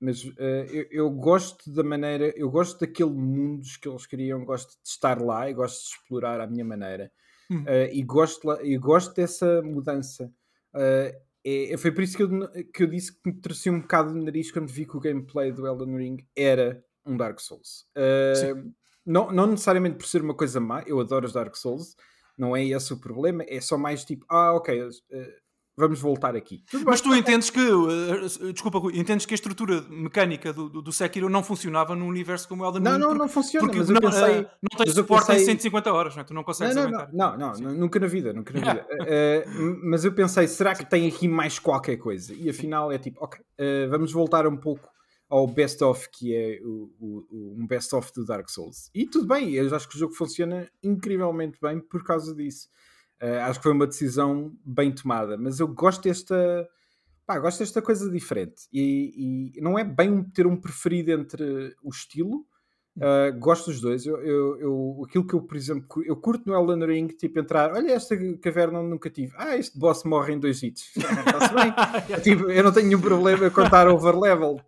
mas eu, eu, gosto da maneira, eu gosto daquele mundo que eles criam, gosto de estar lá e gosto de explorar à minha maneira. Uh, e, gosto, e gosto dessa mudança. Uh, é, foi por isso que eu, que eu disse que me trouxe um bocado de nariz quando vi que o gameplay do Elden Ring era um Dark Souls. Uh, não, não necessariamente por ser uma coisa má, eu adoro os Dark Souls, não é esse o problema, é só mais tipo, ah, ok, vamos voltar aqui. Mas tu entendes que, uh, desculpa, entendes que a estrutura mecânica do, do, do, Sekiro não funcionava num universo como o Elden Ring? Não, não, porque, não funciona, mas eu pensei... Uh, não tens suporte pensei... em 150 horas, não é? Tu não consegues não, não, não, não, não, nunca na vida, nunca na vida. uh, mas eu pensei, será que tem aqui mais qualquer coisa? E afinal é tipo, ok, vamos voltar um pouco ao best-of, que é o, o, um best-of do Dark Souls. E tudo bem, eu acho que o jogo funciona incrivelmente bem por causa disso. Uh, acho que foi uma decisão bem tomada, mas eu gosto desta. Pá, gosto desta coisa diferente. E, e não é bem ter um preferido entre o estilo. Uh, gosto dos dois. Eu, eu, eu, aquilo que eu, por exemplo, eu curto no Elden Ring, tipo, entrar, olha esta caverna nunca tive. Ah, este boss morre em dois hits. (laughs) Está-se bem. (laughs) tipo, eu não tenho nenhum problema a contar overlevel.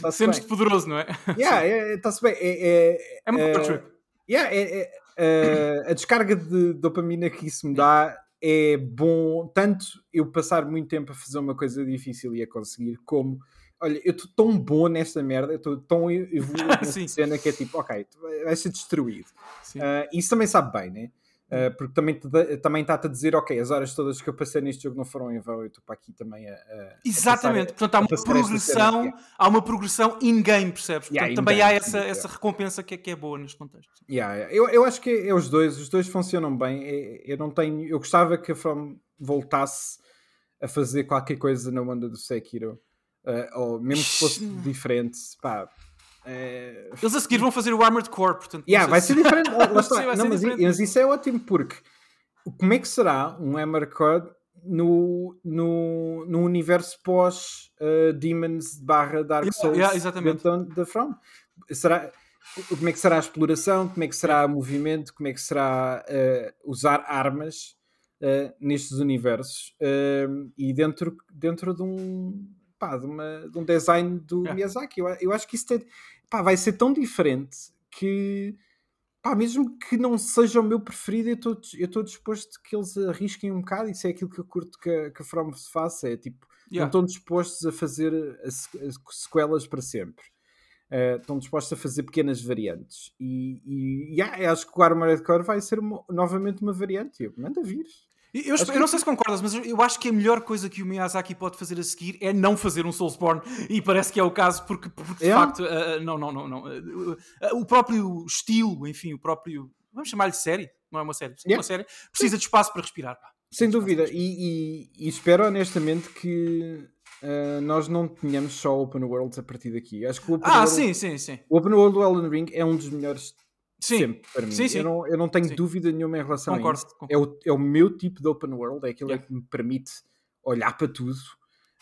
Tá, Sentes-te poderoso, não é? Yeah, está-se é, bem. É, é, é é, yeah, é, é, uh, a descarga de dopamina que isso me dá é bom, tanto eu passar muito tempo a fazer uma coisa difícil e a conseguir, como olha, eu estou tão bom nesta merda, eu estou tão evoluído (laughs) nesta cena que é tipo, ok, vai ser destruído. Uh, isso também sabe bem, né? Uh, porque também, também está-te a dizer, ok, as horas todas que eu passei neste jogo não foram em vão, eu estou para aqui também a. a Exatamente, a portanto há uma progressão, há uma progressão in-game, percebes? Portanto, yeah, também há essa, essa recompensa que é, que é boa neste contexto. Yeah, eu, eu acho que é, é, os dois, os dois funcionam bem. É, eu não tenho, eu gostava que a From voltasse a fazer qualquer coisa na onda do Sekiro, uh, ou mesmo que fosse diferente, pá é... Eles a seguir vão fazer o Armored Core, portanto. Yeah, (laughs) vai ser diferente. não, mas, mas, isso é ótimo porque como é que será um Armored Core no, no, no universo pós uh, Demons barra Dark Souls yeah, exatamente. da From? Será, como é que será a exploração? Como é que será o movimento? Como é que será uh, usar armas uh, nestes universos? e dentro, dentro de um pá, de, uma, de um design do yeah. Miyazaki. Eu, eu acho que isso tem, pá, vai ser tão diferente que pá, mesmo que não seja o meu preferido, eu estou disposto que eles arrisquem um bocado. Isso é aquilo que eu curto que, a, que a From se faça. É tipo, yeah. não estão dispostos a fazer as, as sequelas para sempre. Uh, estão dispostos a fazer pequenas variantes. E, e yeah, acho que o Armored Core vai ser uma, novamente uma variante. Eu, manda vir. Eu, eu, eu, não sei se concordas, mas eu acho que a melhor coisa que o Miyazaki pode fazer a seguir é não fazer um Soulsborne, e parece que é o caso, porque, porque de facto, uh, não, não, não, não. Uh, uh, o próprio estilo, enfim, o próprio. Vamos chamar-lhe série, não é uma série, é yeah. uma série, precisa de espaço para respirar. Pá. Sem dúvida, e, e, e, espero honestamente que nós não tenhamos só Open Worlds a partir daqui. Acho que o Open ah, World, sim, sim, sim. O Open World do Elden Ring é um dos melhores Sim. Sempre, para mim. Sim, sim. Eu, não, eu não tenho sim. dúvida nenhuma em relação concordo, a isso. Concordo. É, o, é o meu tipo de open world, é aquilo yeah. que me permite olhar para tudo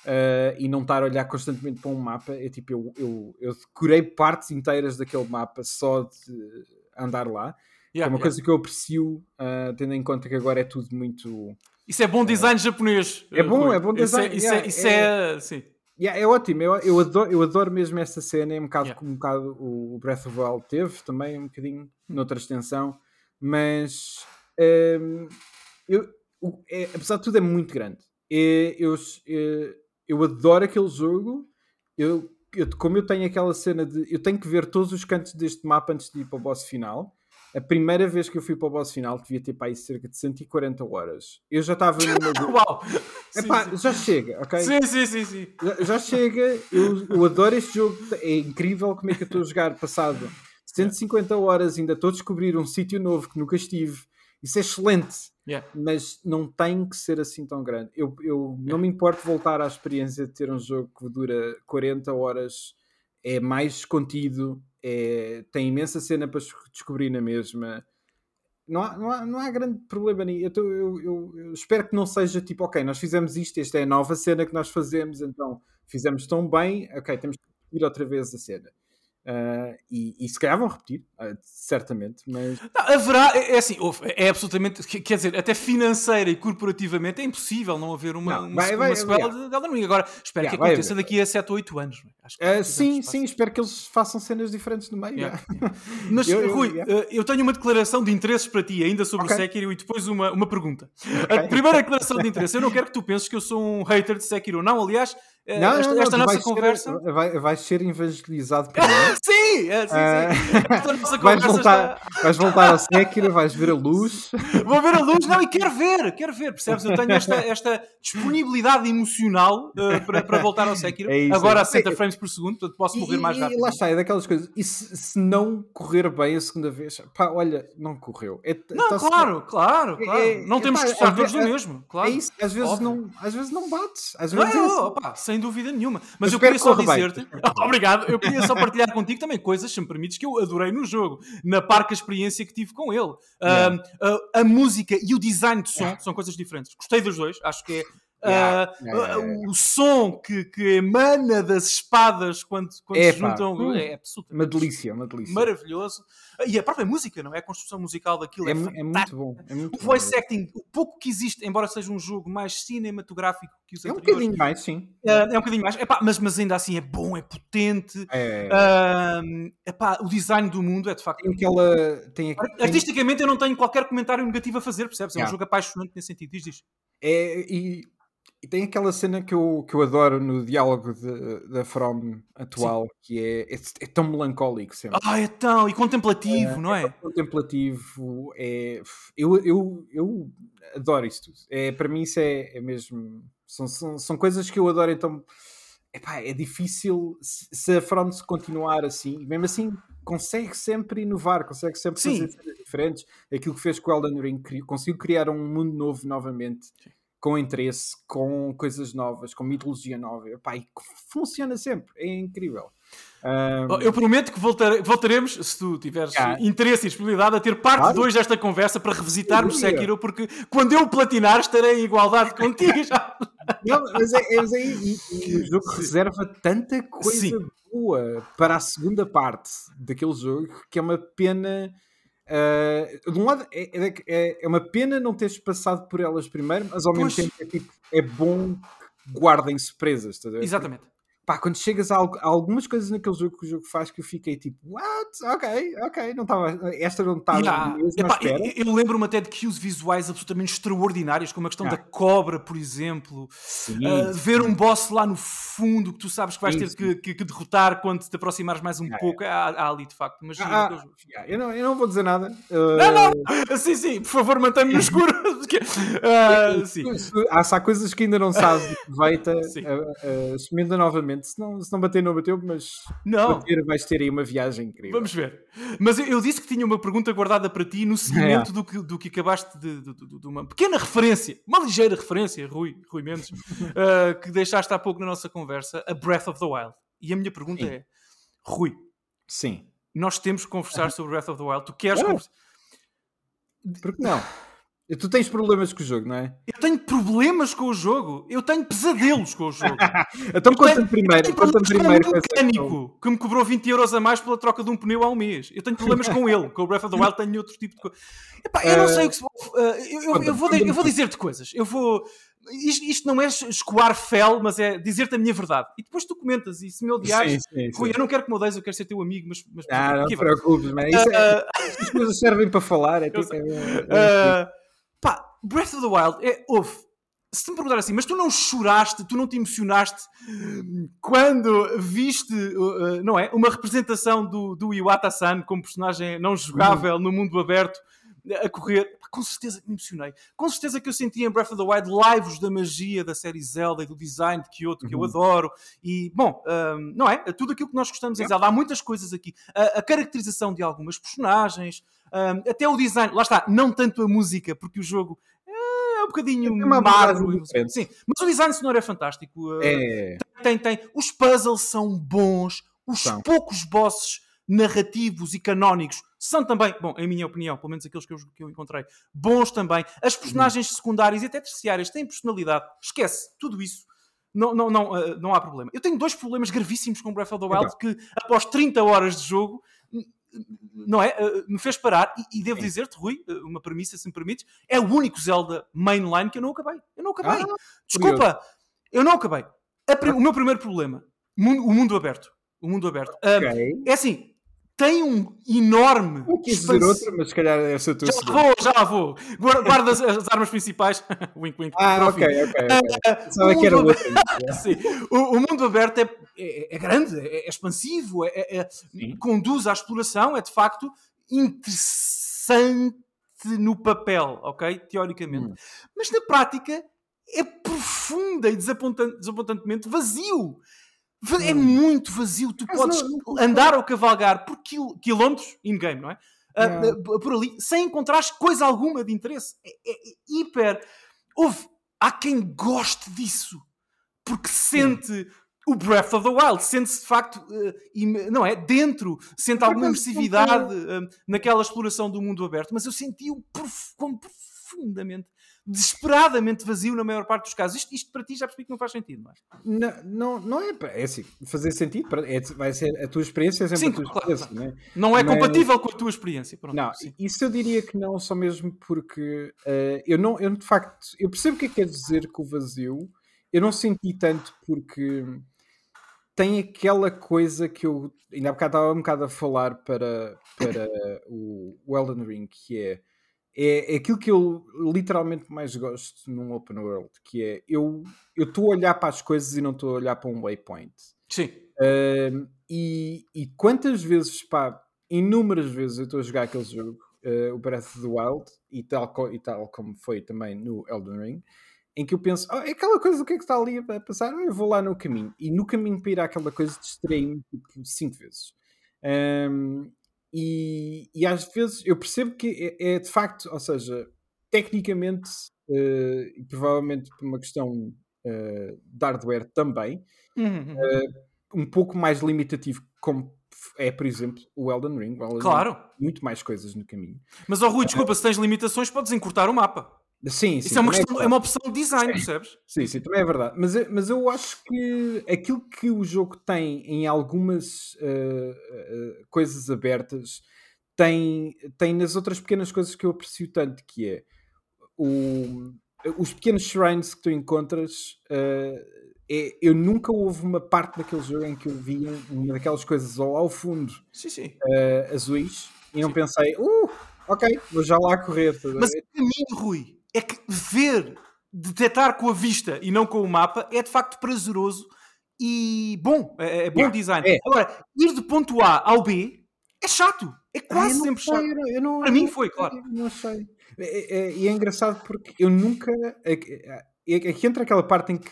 uh, e não estar a olhar constantemente para um mapa. É tipo, eu, eu, eu decorei partes inteiras daquele mapa só de andar lá. Yeah, é uma yeah. coisa que eu aprecio, uh, tendo em conta que agora é tudo muito. Isso é bom design uh, japonês. É bom, é bom design. Isso é, isso é, isso é, é sim. Yeah, é ótimo, eu, eu, adoro, eu adoro mesmo essa cena, é um bocado yeah. como um bocado o Breath of the Wild teve, também um bocadinho noutra extensão, mas um, eu, é, apesar de tudo é muito grande. É, eu, é, eu adoro aquele jogo, eu, eu, como eu tenho aquela cena de eu tenho que ver todos os cantos deste mapa antes de ir para o boss final, a primeira vez que eu fui para o boss final devia ter para aí cerca de 140 horas. Eu já estava numa. (laughs) Uau! Epá, sim, sim. já chega, ok? Sim, sim, sim. sim. Já, já chega. Eu, eu, adoro este jogo. É incrível como é que eu estou a jogar passado 150 horas. Ainda estou a descobrir um sítio novo que nunca estive. Isso é excelente. Yeah. Mas não tem que ser assim tão grande. Eu, eu yeah. não me importo voltar à experiência de ter um jogo que dura 40 horas. É mais contido é, tem imensa cena para descobrir na mesma. Não há, não há, não há grande problema nisso. Eu, eu, eu, eu, espero que não seja tipo, ok, nós fizemos isto, esta é a nova cena que nós fazemos, então fizemos tão bem, ok, temos que ir outra vez a cena. Uh, e, e, se calhar vão repetir, uh, certamente, mas... Não, haverá, é, é assim, é absolutamente, quer dizer, até financeira e corporativamente é impossível não haver uma, não, vai, uma, vai, uma sequela vai, de Elden Ring. Agora, espero yeah, que aconteça daqui a 7 ou 8 anos. Uh, sim, sim, espero que eles façam cenas diferentes no meio. Yeah. mas, (laughs) eu, Rui, eu, yeah. eu, tenho uma declaração de interesses para ti, ainda sobre okay. o Sekiro, e depois uma, uma pergunta. Okay. A primeira declaração de interesse, eu não quero que tu penses que eu sou um hater de Sekiro, não, aliás não, esta, não, não, esta nossa conversa. Ser, vai, ser evangelizado por mim. (laughs) sim, é, sim, sim. Uh, nossa (laughs) vais, voltar, está... vais voltar ao Sekiro, vais ver a luz. (laughs) Vou ver a luz, não, e quero ver, quero ver, percebes? Eu tenho esta, esta disponibilidade emocional uh, para, para voltar ao Sekiro. (laughs) É isso, Agora é. a 60 frames por segundo, portanto posso morrer e, mais rápido. E lá está, é daquelas coisas. E se, se, não correr bem a segunda vez, pá, olha, não correu. É, não, tá claro, claro, claro. É, não temos pá, que estar todos no mesmo. Claro. É isso, às vezes, não, às vezes não bates. Às vezes não, é opa, sem sem dúvida nenhuma. Mas eu, eu queria só dizer-te, obrigado, eu queria só partilhar contigo também coisas, se me permites, que eu adorei no jogo, na parca experiência que tive com ele. Yeah. Uh, uh, a música e o design de som yeah. são coisas diferentes. Gostei dos dois, acho que é Yeah, uh, yeah, yeah, o som que, que, emana das espadas quando, quando é, se juntam hum, é absolutamente uma delícia, uma delícia. maravilhoso. E a própria música, não é? A construção musical daquilo é, é, é muito bom. É muito o voice bom. acting, o pouco que existe, embora seja um jogo mais cinematográfico que os é um bocadinho mais, sim. Uh, é um bocadinho mais, epá, mas, mas ainda assim é bom, é potente. É. Uh, epá, o design do mundo é de facto. Tem aquela, tem, tem... Artisticamente, eu não tenho qualquer comentário negativo a fazer, percebes? É um jogo apaixonante nesse sentido. Diz, diz. É, e E tem aquela cena que eu, que eu adoro no diálogo da From atual, Sim. que é, é, é, tão melancólico sempre. Ah, é tão, e contemplativo, é, não é? é contemplativo, é... Eu, eu, eu adoro isso tudo. É, para mim isso é, é mesmo... São, são, são coisas que eu adoro, então... Epá, é difícil se a From se continuar assim, mesmo assim consegue sempre inovar, consegue sempre Sim. fazer coisas diferentes. Aquilo que fez com o Elden Ring, conseguiu criar um mundo novo novamente. Sim com interesse, com coisas novas, com mitologia nova. Epá, e funciona sempre, é incrível. Um... Eu prometo que voltare, voltaremos, se tu tiveres interesse e disponibilidade, a ter parte 2 claro. desta conversa para revisitarmos Sekiro, porque quando eu platinar estarei em igualdade contigo (laughs) já. Não, mas é, é, mas é o jogo reserva tanta coisa Sim. boa para a segunda parte daquele jogo que é uma pena Uh, de um lado, é, é, é, é, uma pena não teres passado por elas primeiro, mas ao pois. mesmo tempo é, tipo, é bom que guardem surpresas. Exatamente pá, quando chegas a, a, algumas coisas naquele jogo que o jogo faz que eu fiquei tipo, what? Ok, ok, não estava, esta não estava yeah. eu, eu lembro-me até de cues visuais absolutamente extraordinários, como a questão yeah. da cobra, por exemplo, sim, uh, sim. ver um boss lá no fundo que tu sabes que vais sim, ter que, que, que, derrotar quando te aproximares mais um yeah, pouco, há, há, ali de facto, mas ah, eu, não, eu não vou dizer nada. Uh... Não, não, (laughs) sim, sim, por favor, mantém-me no (laughs) escuro. uh, sim. Há, há coisas que ainda não sabes de que veita, uh, novamente se não, se não bater, não bateu, mas não. bater vais ter aí uma viagem incrível. Vamos ver. Mas eu, eu disse que tinha uma pergunta guardada para ti no seguimento é. do, que, do que acabaste de, de, de, de, uma pequena referência, uma ligeira referência, Rui, Rui Mendes, uh, (laughs) que deixaste há pouco na nossa conversa, a Breath of the Wild. E a minha pergunta Sim. é: Rui, Sim. nós temos que conversar (laughs) sobre Breath of the Wild. Tu queres conversar? Por que (laughs) não? Tu tens problemas com o jogo, não é? Eu tenho problemas com o jogo. Eu tenho pesadelos com o jogo. (laughs) então conta-me primeiro. Conta primeiro um mecânico que me cobrou 20 euros a mais pela troca de um pneu há um mês. Eu tenho problemas com ele. Com o Breath of the Wild tenho outro tipo de coisa. eu não uh, sei o que se... Uh, eu, eu, eu, vou, eu vou dizer-te coisas. Eu vou... Isto, isto, não é escoar fel, mas é dizer-te a minha verdade. E depois tu comentas, e se me odiares, Rui, eu não quero que me odeies, eu quero ser teu amigo, mas. mas ah, não te preocupes, mas isso é, uh, as coisas servem para falar. É (laughs) tipo, é, uh, Breath of the Wild é. Ouve, se me perguntar assim, mas tu não choraste, tu não te emocionaste quando viste, uh, não é? Uma representação do, do Iwata-san como personagem não jogável no mundo aberto a correr. Com certeza que me emocionei. Com certeza que eu senti em Breath of the Wild lives da magia da série Zelda e do design de Kyoto, uhum. que eu uhum. adoro. E, bom, um, não é? Tudo aquilo que nós gostamos em Zelda. Há muitas coisas aqui. A, a caracterização de algumas personagens, um, até o design, lá está, não tanto a música, porque o jogo é um bocadinho é magro. Sim, mas o design sonoro é fantástico. Uh, é. Tem, tem, tem. Os puzzles são bons, os são. poucos bosses narrativos e canónicos são também, bom, em minha opinião, pelo menos aqueles que eu, que eu encontrei, bons também. As uhum. personagens secundárias e até terciárias têm personalidade. Esquece tudo isso. Não, não, não, uh, não há problema. Eu tenho dois problemas gravíssimos com Breath of the Wild então. que, após 30 horas de jogo, não é? Uh, me fez parar e, e devo dizer-te, Rui, uh, uma premissa, se me permites, é o único Zelda mainline que eu não acabei. Eu não acabei. Ah, Desculpa, curioso. eu não acabei. O meu primeiro problema, o mundo aberto. O mundo aberto. Okay. é assim, tem um enorme. Eu quis dizer outra, mas se calhar essa é tua Já vou, já vou. Guarda as, as armas principais. (laughs) wink, wink. Ah, ok, ok. okay. Uh, que era outra. (laughs) Sim. O, o, mundo aberto é, é, é grande, é, é expansivo, é, é, é conduz à exploração, é de facto interessante no papel, ok? Teoricamente. Hum. Mas na prática é profunda e desapontantemente vazio. É hum. muito vazio. Tu Mas podes não, não, andar ou cavalgar por quil quilómetros in-game, não é? Uh, por ali, sem encontrar coisa alguma de interesse. É, é, é hiper. Houve. Há quem goste disso porque sente o Breath of the Wild, sente-se de facto, uh, não é? Dentro, sente alguma imersividade uh, naquela exploração do mundo aberto, mas eu senti-o prof como profundamente desesperadamente vazio na maior parte dos casos. Isto, isto para ti já percebi que não faz sentido, não é? Não, não, não é, é assim, fazer sentido, é, vai ser a tua experiência é sempre sim, a tua claro, experiência, claro. Não, é? não é Mas, compatível com a tua experiência. Pronto, não, sim. isso eu diria que não, só mesmo porque uh, eu não, eu de facto, eu percebo o que é que quer dizer com o vazio, eu não senti tanto porque tem aquela coisa que eu ainda há bocado estava um bocado a falar para, para o, o Elden Ring, que é é, aquilo que eu literalmente mais gosto num open world, que é eu estou a olhar para as coisas e não estou a olhar para um waypoint. Sim. Uh, e, e, quantas vezes, pá, inúmeras vezes eu estou a jogar aquele jogo, uh, o Breath of the Wild, e tal, e tal como foi também no Elden Ring, em que eu penso, oh, é aquela coisa, o que é que está ali a passar? Eu vou lá no caminho. E no caminho para ir àquela coisa distraí-me tipo, cinco vezes. Um, e, e, às vezes eu percebo que é, é de facto, ou seja, tecnicamente, uh, e provavelmente por uma questão uh, de hardware também, uhum. uh, um pouco mais limitativo, como é, por exemplo, o Elden Ring. O Elden claro. Ring muito mais coisas no caminho. Mas, oh, Rui, desculpa, se tens limitações, podes encurtar o mapa. Sim, sim. Isso é uma, questão, é, é uma opção de design, percebes? Sim, sim, também é verdade. Mas, mas eu acho que aquilo que o jogo tem em algumas uh, uh, coisas abertas tem, tem nas outras pequenas coisas que eu aprecio tanto, que é o, os pequenos shrines que tu encontras. Uh, é, eu nunca houve uma parte daquele jogo em que eu via uma daquelas coisas ao, ao fundo sim, sim. azuis e não pensei, uh, ok, vou já lá correr. Mas para mim, Rui, é que ver, detectar com a vista e não com o mapa é de facto prazeroso e bom, é, é bom design. É. Agora, ir de ponto A ao B é chato, é quase ah, sempre sei, chato. Eu não, Para mim foi, claro. não sei. É, é, e é, engraçado porque eu nunca. Aqui entra aquela parte em que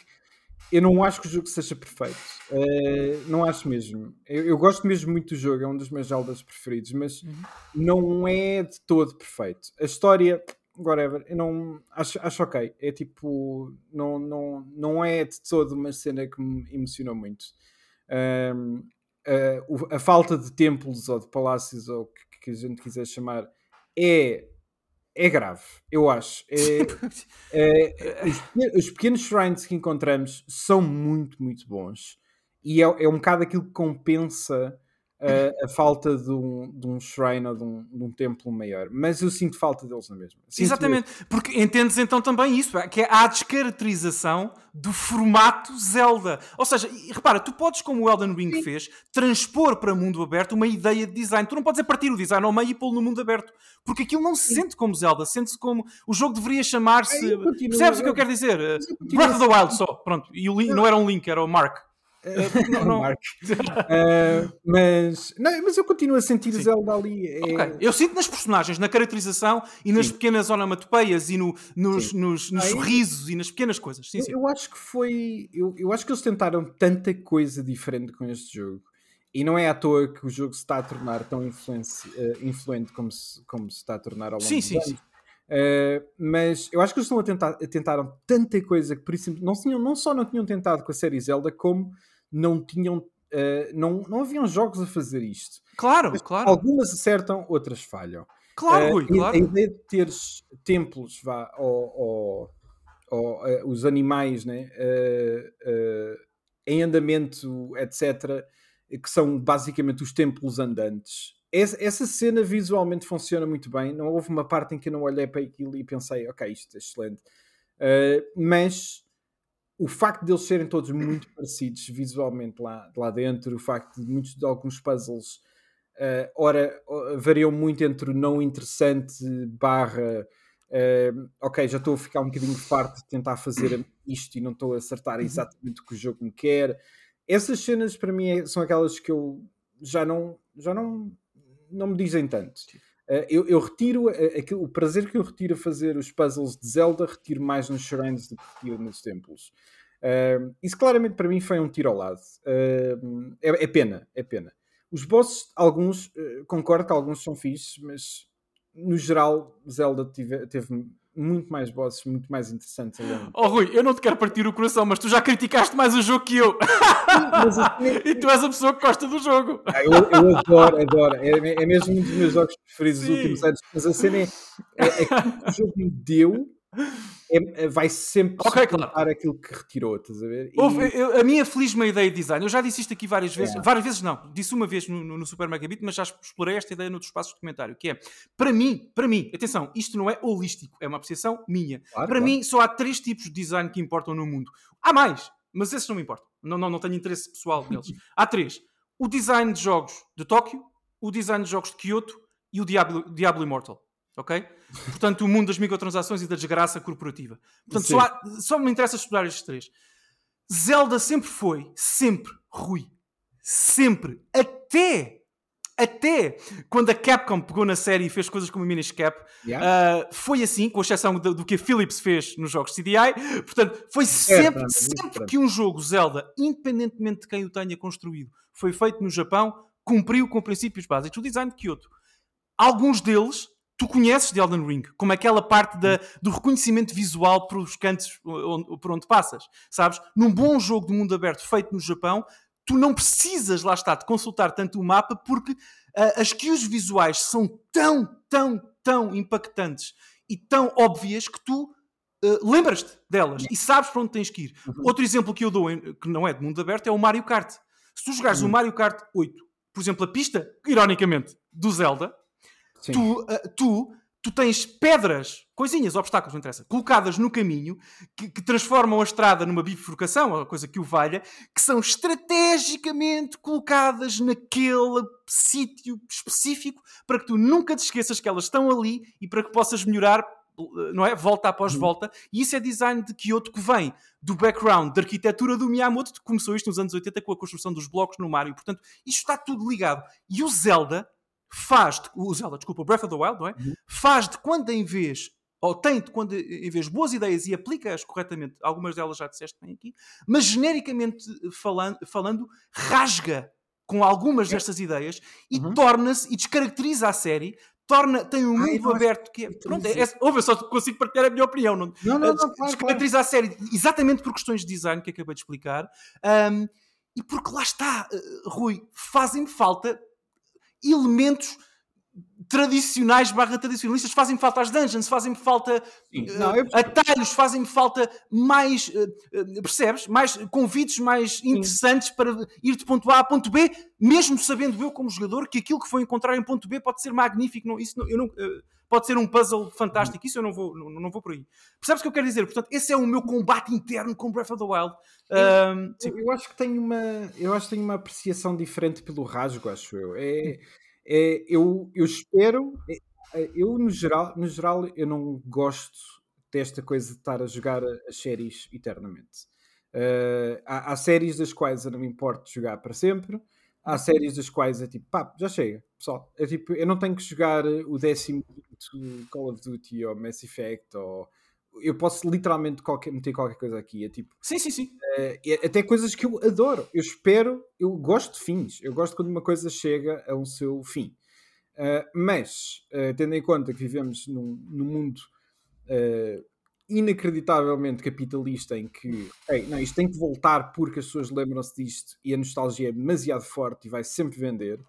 eu não acho que o jogo seja perfeito. Uh, não acho mesmo. Eu, eu, gosto mesmo muito do jogo, é um dos meus Zeldas preferidos, mas uhum. não é de todo perfeito. A história whatever, eu não acho, acho ok. É tipo, não, não, não é de todo uma cena que me emocionou muito. Um, a, a, falta de templos ou de palácios, ou o que, que, a gente quiser chamar, é, é grave, eu acho. É, (laughs) é, os, os, pequenos shrines que encontramos são muito, muito bons. E é, é um bocado aquilo que compensa a, a falta de um, de um shrine ou de um, de um, templo maior. Mas eu sinto falta deles na mesma. Sinto Exatamente, mesmo. porque entendes então também isso, é, que é a descaracterização do formato Zelda. Ou seja, repara, tu podes, como o Elden Ring Sim. fez, transpor para mundo aberto uma ideia de design. Tu não podes é partir o design ao meio e pô-lo no mundo aberto, porque aquilo não se Sim. sente como Zelda, sente-se como. O jogo deveria chamar-se. Percebes o que eu quero dizer? Breath of the Wild só, pronto. E o Link, não era um Link, era o Mark. Uh, (laughs) não, não. uh, mas, não, mas eu continuo a sentir Sim. Zelda ali. É... Okay. Eu sinto nas personagens, na caracterização e nas Sim. pequenas onomatopeias e no, nos, nos, nos sorrisos e nas pequenas coisas. Sim, eu, eu, acho que foi. Eu, eu acho que eles tentaram tanta coisa diferente com este jogo. E não é à toa que o jogo se está a tornar tão influente, uh, influente como, se, como se está a tornar ao longo sim, sim, sim. Uh, mas eu acho que eles estão a tentar tentaram tanta coisa que por isso não, tinham, não só não tinham tentado com a série Zelda, como não tinham. Uh, não, não haviam jogos a fazer isto. Claro, Mas claro. Algumas acertam, outras falham. Claro, uh, Rui, claro. A ideia de teres templos, vá, ou, uh, os animais, né? em andamento, etc., que são basicamente os templos andantes. Essa, cena visualmente funciona muito bem. Não houve uma parte em que eu não olhei para aquilo e pensei, ok, isto é excelente. mas o facto de eles serem todos muito parecidos visualmente lá, lá dentro, o facto de muitos de alguns puzzles uh, ora variam muito entre o não interessante barra uh, ok, já estou a ficar um bocadinho farto de tentar fazer isto e não estou a acertar uhum. exatamente o que o jogo me quer. Essas cenas para mim é, são aquelas que eu já não já não, não me dizem tanto. Uh, eu, eu, retiro uh, o prazer que eu retiro a fazer os puzzles de Zelda, retiro mais nos shrines do que nos templos. Uh, isso claramente para mim foi um tiro ao lado. É, é, pena, é pena. Os bosses, alguns, concordo que alguns são fixes, mas no geral, Zelda tive, teve muito mais bosses, muito mais interessantes. Oh Rui, eu não te quero partir o coração, mas tu já criticaste mais o jogo que eu. (laughs) e tu és a pessoa que gosta do jogo. Ah, eu, eu, adoro, adoro. É, é, mesmo um dos meus jogos preferidos Sim. dos últimos anos. Mas a cena é, é, é que o jogo me deu é, é, vai sempre okay, claro. aquilo que retirou, estás a ver? E... Houve, eu, a minha feliz uma ideia de design, eu já disse isto aqui várias vezes, é. várias vezes não, disse uma vez no, no, no Super Mega Beat, mas já explorei esta ideia noutros espaços de comentário, que é, para mim, para mim, atenção, isto não é holístico, é uma apreciação minha. Claro, para claro. mim, só há três tipos de design que importam no mundo. Há mais, mas esses não me importam. Não, não, não tenho interesse pessoal neles. (laughs) há três. O design de jogos de Tóquio, o design de jogos de Kyoto e o Diablo, Diablo Immortal. Ok? Portanto, o mundo das microtransações e da desgraça corporativa. Portanto, só, há, só, me interessa estudar estes três. Zelda sempre foi, sempre, Rui, sempre, até até quando a Capcom pegou na série e fez coisas como a Minish Cap, yeah. uh, foi assim, com exceção do, do, que a Philips fez nos jogos CDI. Portanto, foi sempre, é, sempre que um jogo Zelda, independentemente de quem o tenha construído, foi feito no Japão, cumpriu com princípios básicos. O design de Kyoto. Alguns deles tu conheces de Elden Ring, como aquela parte da, do reconhecimento visual para os cantos onde, por onde passas, sabes? Num bom jogo de mundo aberto feito no Japão, tu não precisas, lá está, de consultar tanto o mapa porque uh, as cues visuais são tão, tão, tão impactantes e tão óbvias que tu uh, lembras-te delas e sabes para onde tens que ir. Uhum. Outro exemplo que eu dou, que não é de mundo aberto, é o Mario Kart. Se tu jogares uhum. o Mario Kart 8, por exemplo, a pista, ironicamente, do Zelda, tu, uh, tu tu tens pedras, coisinhas, obstáculos, não interessa, colocadas no caminho que, que, transformam a estrada numa bifurcação, a coisa que o valha, que são estrategicamente colocadas naquele sítio específico para que tu nunca te esqueças que elas estão ali e para que possas melhorar, não é? Volta após uhum. volta. E isso é design de Kyoto que vem do background da arquitetura do Miyamoto, que começou isto nos anos 80 com a construção dos blocos no Mario. Portanto, isto está tudo ligado. E o Zelda faz de, o Zelda, desculpa, Breath of the Wild, não é? Uhum. Faz de quando em vez, ou tem de quando em vez boas ideias e aplica-as corretamente, algumas delas já disseste bem aqui, mas genericamente falando, falando rasga com algumas é. destas ideias e uhum. torna-se e descaracteriza a série torna, tem um mundo Ai, aberto que é. Pronto, é, é, ouve, eu só consigo partilhar a minha opinião. Não, não, não, não claro, descaracteriza claro. a série exatamente por questões de design que acabei de explicar. Um, e porque lá está, uh, Rui, fazem falta elementos tradicionais barra tradicionalistas fazem falta às dungeons, fazem falta uh, Não, eu... atalhos, fazem falta mais uh, uh, percebes? Mais convites mais interessantes Sim. para ir de ponto A a ponto B, mesmo sabendo eu como jogador que aquilo que foi encontrar em ponto B pode ser magnífico, não, isso não, eu não, pode ser um puzzle fantástico, isso eu não vou, não, não vou por aí. Percebes o que eu quero dizer? Portanto, esse é o meu combate interno com Breath of the Wild. eu, eu, acho que tenho uma eu acho que tenho uma apreciação diferente pelo rasgo, acho eu. É, é, eu, eu espero. É, é, eu, no geral, no geral, eu não gosto desta coisa de estar a jogar as séries eternamente. Uh, há, há, séries das quais eu não me importo de jogar para sempre. Há uhum. séries das quais é tipo, pá, já chega, pessoal. É tipo, eu não tenho que jogar o décimo Call of Duty ou Mass Effect ou eu posso literalmente qualquer, meter qualquer coisa aqui. É tipo. Sim, sim, sim. Uh, até coisas que eu adoro. Eu espero, eu gosto de fins. Eu gosto quando uma coisa chega a um seu fim. Uh, mas, uh, tendo em conta que vivemos num, num mundo inacreditavelmente capitalista em que hey, não, isto tem que voltar porque as pessoas lembram-se disto e a nostalgia é demasiado forte e vai sempre vender.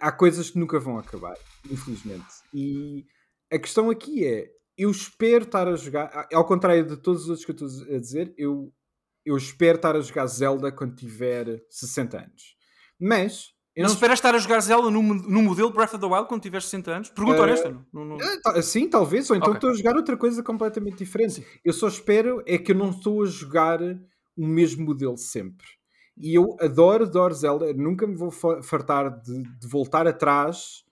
há coisas que nunca vão acabar, infelizmente. E a questão aqui é eu espero estar a jogar, ao contrário de todos os outros que eu estou a dizer, eu, eu espero estar a jogar Zelda quando tiver 60 anos. Mas. Eu não, não esperas estar a jogar Zelda no, no modelo Breath of the Wild quando tiveres 60 anos? Pergunta uh, honesta. Não, não... Uh, sim, talvez. Ou então okay. estou a jogar outra coisa completamente diferente. Sim. Eu só espero é que eu não estou a jogar o mesmo modelo sempre. E eu adoro, adoro Zelda. Nunca me vou fartar de, de voltar atrás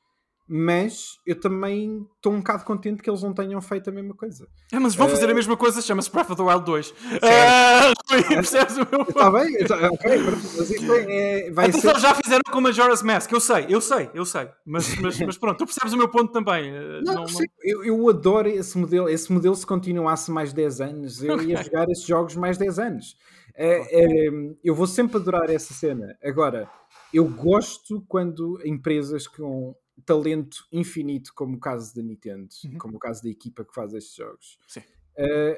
mas eu também estou um bocado contente que eles não tenham feito a mesma coisa. É, mas vão uh... fazer a mesma coisa, chama-se Breath of the Wild 2. Uh, percebes o meu Está bem, ok, mas isto é, vai Atenção, ser... já fizeram com Majora's Mask, eu sei, eu sei, eu sei, mas, mas, mas pronto, tu percebes o meu ponto também. Não, não, não... Eu, eu, adoro esse modelo, esse modelo se continuasse mais 10 anos, eu okay. ia (laughs) jogar esses jogos mais 10 anos. É, é, eu vou sempre adorar essa cena. Agora, eu gosto quando empresas com talento infinito, como o caso da Nintendo, uhum. como o caso da equipa que faz estes jogos. Uh,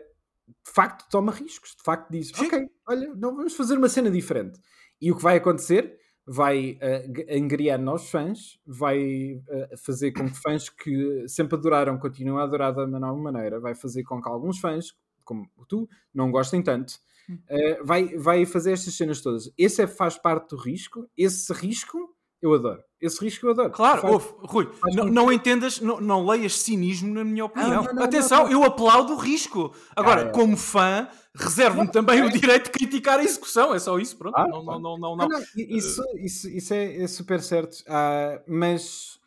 de facto, toma riscos, de facto diz: Sim. Ok, olha, não vamos fazer uma cena diferente. E o que vai acontecer? Vai uh, angriar novos fãs, vai uh, fazer com que (coughs) fãs que sempre adoraram continuem a adorar da nova maneira, vai fazer com que alguns fãs, como tu, não gostem tanto. Uh, vai, vai fazer estas cenas todas. Esse é, faz parte do risco. Esse risco eu adoro. Esse risco eu adoro. Claro, faz, ouve, Rui, não, não, entendas, não, não leias cinismo na minha opinião. Não, não, Atenção, eu aplaudo o risco. Agora, ah, é. como fã, reservo-me também é. o direito de criticar a execução. É só isso, pronto. Ah, não, não, não, não, Isso, isso, isso é, é super certo. Ah, mas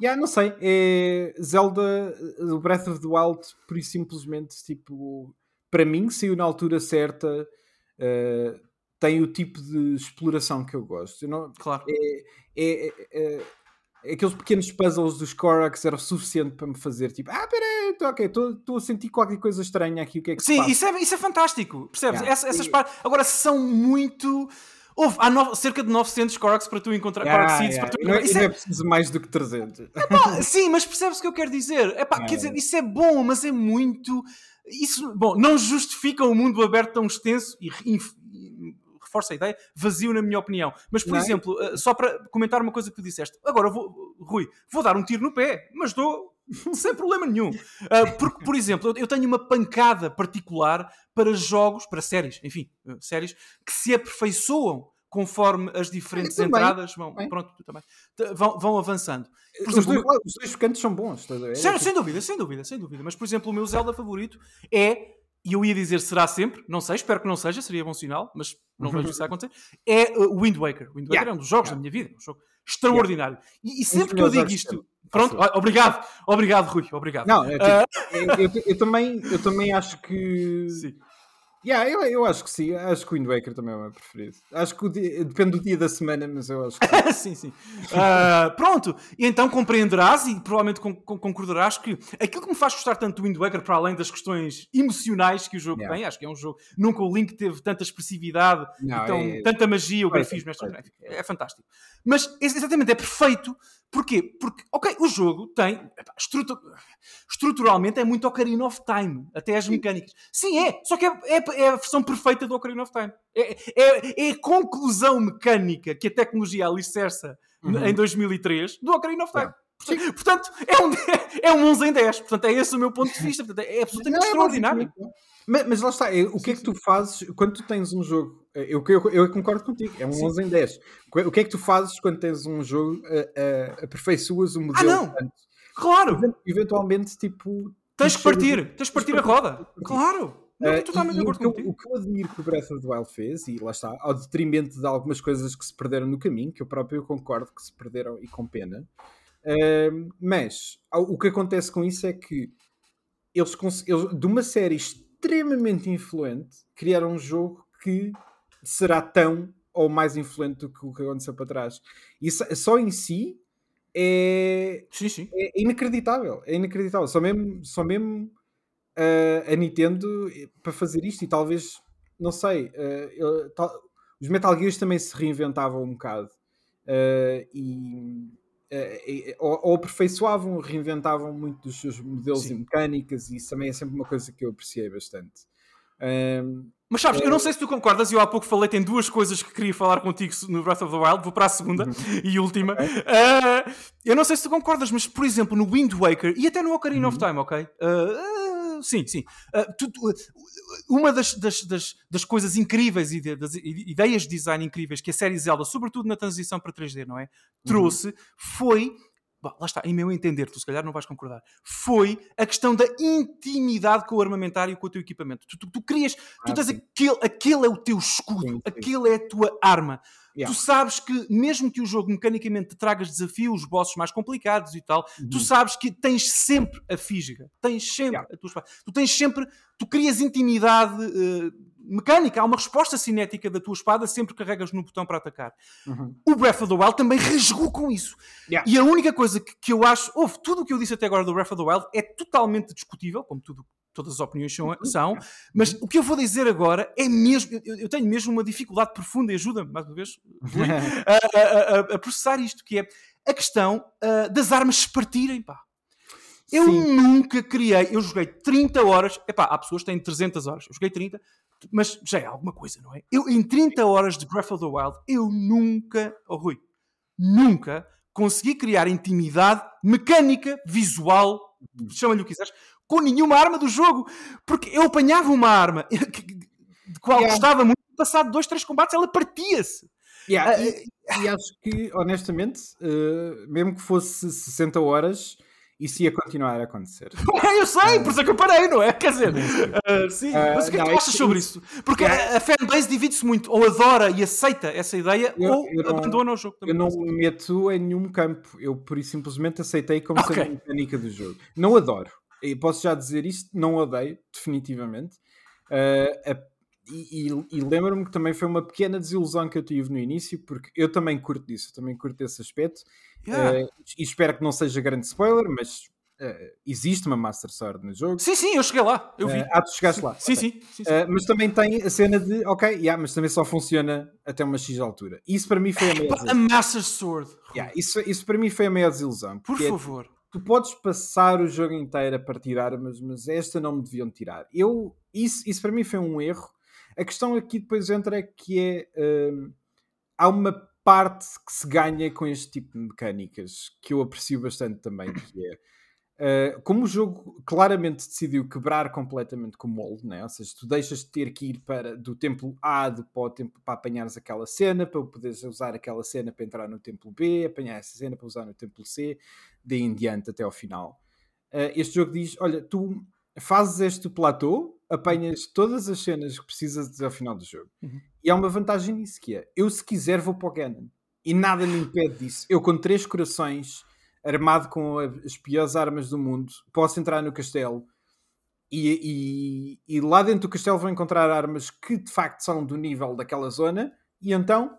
Yeah, não sei, é Zelda, o Breath of the Wild, por isso simplesmente, tipo, para mim, saiu na altura certa, uh, tem o tipo de exploração que eu gosto. Eu não, claro. É, é, é, é, aqueles pequenos puzzles dos Korax era o suficiente para me fazer tipo, ah, peraí, tô, ok, estou a sentir qualquer coisa estranha aqui, o que é que Sim, isso é, isso é fantástico, percebes? Yeah. Essa, essas partes, agora são muito Houve, há no, cerca de 900 Koraks para tu encontrar. Ah, Seeds yeah. para tu encontrar. Não, isso é, é preciso mais do que 300. Epá, sim, mas percebes o que eu quero dizer? Epá, ah, quer dizer, isso é bom, mas é muito. Isso, bom, não justifica um mundo aberto tão extenso e reforça a ideia, vazio, na minha opinião. Mas, por não é? exemplo, é? só para comentar uma coisa que tu disseste, agora vou, Rui, vou dar um tiro no pé, mas dou (laughs) sem problema nenhum. Uh, porque, por exemplo, eu tenho uma pancada particular para jogos, para séries, enfim, uh, séries que se aperfeiçoam conforme as diferentes entradas vão, pronto, também, vão, vão avançando. Por os, exemplo, dois, os dois cantos são bons. Sem, sem dúvida, sem dúvida, sem dúvida. Mas, por exemplo, o meu Zelda favorito é e eu ia dizer será sempre, não sei, espero que não seja, seria bom sinal, mas não vejo isso (laughs) acontecer, é o uh, Wind Waker. Wind Waker yeah. é um dos jogos yeah. da minha vida, um jogo extraordinário. Yeah. E, e, sempre que eu digo isto, pronto, obrigado, obrigado, Rui, obrigado. Não, é, tipo, uh... eu, eu, eu, também, eu também acho que (laughs) Sim. Yeah, eu, eu acho que sim, acho que o Wind Waker também é o meu preferido. Acho que dia, depende do dia da semana, mas eu acho que sim. (laughs) sim, Uh, pronto, e então compreenderás e provavelmente concordarás que aquilo que me faz gostar tanto do Wind Waker, para além das questões emocionais que o jogo yeah. tem, acho que é um jogo. Nunca o Link teve tanta expressividade, Não, então, é... tanta magia, o grafismo, é, é fantástico. Mas exatamente, é perfeito Porquê? Porque, ok, o jogo tem. Estrutur, estruturalmente é muito Ocarina of Time, até as mecânicas. Sim, é, só que é, é, é a versão perfeita do Ocarina of Time. É, é, é, a conclusão mecânica que a tecnologia alicerça uhum. em 2003 do Ocarina of Time. Sim. Portanto, é um, (laughs) é um 11 em 10. Portanto, é esse o meu ponto de vista. Portanto, é absolutamente Não, é extraordinário. Mas, mas, lá está, é, o que é que tu fazes quando tu tens um jogo? Eu, eu, eu concordo contigo, é um Sim. 11 em 10. O que é que tu fazes quando tens um jogo, uh, uh, aperfeiçoas o um modelo? Ah, não! Claro! Eventualmente, tipo. Tens que partir, tens que partir a roda. Claro! Não, uh, totalmente e, o, que eu, o que eu admiro que o Breath of the Wild fez, e lá está, ao detrimento de algumas coisas que se perderam no caminho, que eu próprio concordo que se perderam e com pena, uh, mas o que acontece com isso é que eles, eles de uma série extremamente influente criar um jogo que será tão ou mais influente do que o que aconteceu para trás. E só em si é, sim, sim. é inacreditável. É inacreditável. Só mesmo, só mesmo a Nintendo para fazer isto e talvez, não sei, uh, tal, os Metal Gears também se reinventavam um bocado. Uh, e uh, ou, ou aperfeiçoavam, reinventavam muito dos seus modelos Sim. e mecânicas, e isso também é sempre uma coisa que eu apreciei bastante. Um, mas sabes, eu não sei se tu concordas, eu há pouco falei, tem duas coisas que queria falar contigo no Breath of the Wild, vou para a segunda uhum. (laughs) e última. Okay. Uh, eu não sei se tu concordas, mas por exemplo, no Wind Waker e até no Ocarina uhum. of Time, ok? Uh, sim, sim. Uh, tu, tu, uma das, das, das, das, coisas incríveis e de, das ideias de design incríveis que a série Zelda, sobretudo na transição para 3D, não é? Uhum. Trouxe uhum. foi Bom, lá está, em meu entender, tu se calhar não vais concordar, foi a questão da intimidade com o armamentário e com o teu equipamento. Tu, tu, tu querias, ah, tu tens aquele, aquele é o teu escudo, sim, sim. aquele é a tua arma. Yeah. Tu sabes que, mesmo que o jogo mecanicamente te tragas desafios, bosses mais complicados e tal, uhum. tu sabes que tens sempre a física, tens sempre yeah. a tua espada. Tu tens sempre, tu crias intimidade uh, mecânica, há uma resposta cinética da tua espada sempre que carregas no botão para atacar. Uhum. O Breath of the Wild também rasgou com isso. Yeah. E a única coisa que, que eu acho, houve tudo o que eu disse até agora do Breath of the Wild é totalmente discutível, como tudo todas as opiniões são, uhum. são, mas o que eu vou dizer agora é mesmo, eu, eu tenho mesmo uma dificuldade profunda, e ajuda-me, mais uma vez, (laughs) a, a, a, a, processar isto, que é a questão uh, das armas se partirem, pá. Eu Sim. nunca criei, eu joguei 30 horas, epá, há pessoas que têm 300 horas, eu joguei 30, mas já é alguma coisa, não é? Eu, em 30 horas de Breath of the Wild, eu nunca, oh Rui, nunca consegui criar intimidade mecânica, visual, chama-lhe o que quiseres, com nenhuma arma do jogo. Porque eu apanhava uma arma (laughs) de qual yeah. gostava muito, passado dois, três combates, ela partia-se. Yeah. Uh, e, e, acho que, honestamente, uh, mesmo que fosse 60 horas, isso ia continuar a acontecer. (laughs) eu sei, por isso é que eu parei, não é? Quer dizer, uh, sim. Uh, mas o que é que tu achas sobre isso? Porque é... a fanbase divide-se muito, ou adora e aceita essa ideia, eu, ou eu abandona não, o jogo. Eu não me meto em nenhum campo, eu por isso simplesmente aceitei como okay. sendo a mecânica do jogo. Não adoro, e posso já dizer isto, não odeio, definitivamente. Uh, e, e, e lembro-me que também foi uma pequena desilusão que eu tive no início, porque eu também curto disso, também curto esse aspecto. Yeah. Uh, e espero que não seja grande spoiler, mas uh, existe uma Master Sword no jogo. Sim, sim, eu cheguei lá, eu vi. Uh, ah, tu chegaste lá. Sim, okay. sim. sim, sim. mas também tem a cena de, ok, yeah, mas também só funciona até uma X altura. Isso para mim foi a maior A Master Sword. Yeah, isso, isso para mim foi a maior desilusão. Por é favor. É, tu podes passar o jogo inteiro a partir armas, mas esta não me deviam tirar. Eu, isso, isso para mim foi um erro a questão aqui depois entra é que é. Uh, há uma parte que se ganha com este tipo de mecânicas que eu aprecio bastante também, que é. Uh, como o jogo claramente decidiu quebrar completamente com o molde, né? ou seja, tu deixas de ter que ir para, do templo A de, para, o templo, para apanhares aquela cena, para poderes usar aquela cena para entrar no templo B, apanhar essa cena para usar no templo C, de em diante até ao final. Uh, este jogo diz: olha, tu fazes este platô, apanhas todas as cenas que precisas até ao final do jogo. Uhum. E há uma vantagem nisso que é, eu se quiser vou para o Ganon. E nada me impede disso. Eu com três corações, armado com as piores armas do mundo, posso entrar no castelo e, e, e lá dentro do castelo vou encontrar armas que de facto são do nível daquela zona e então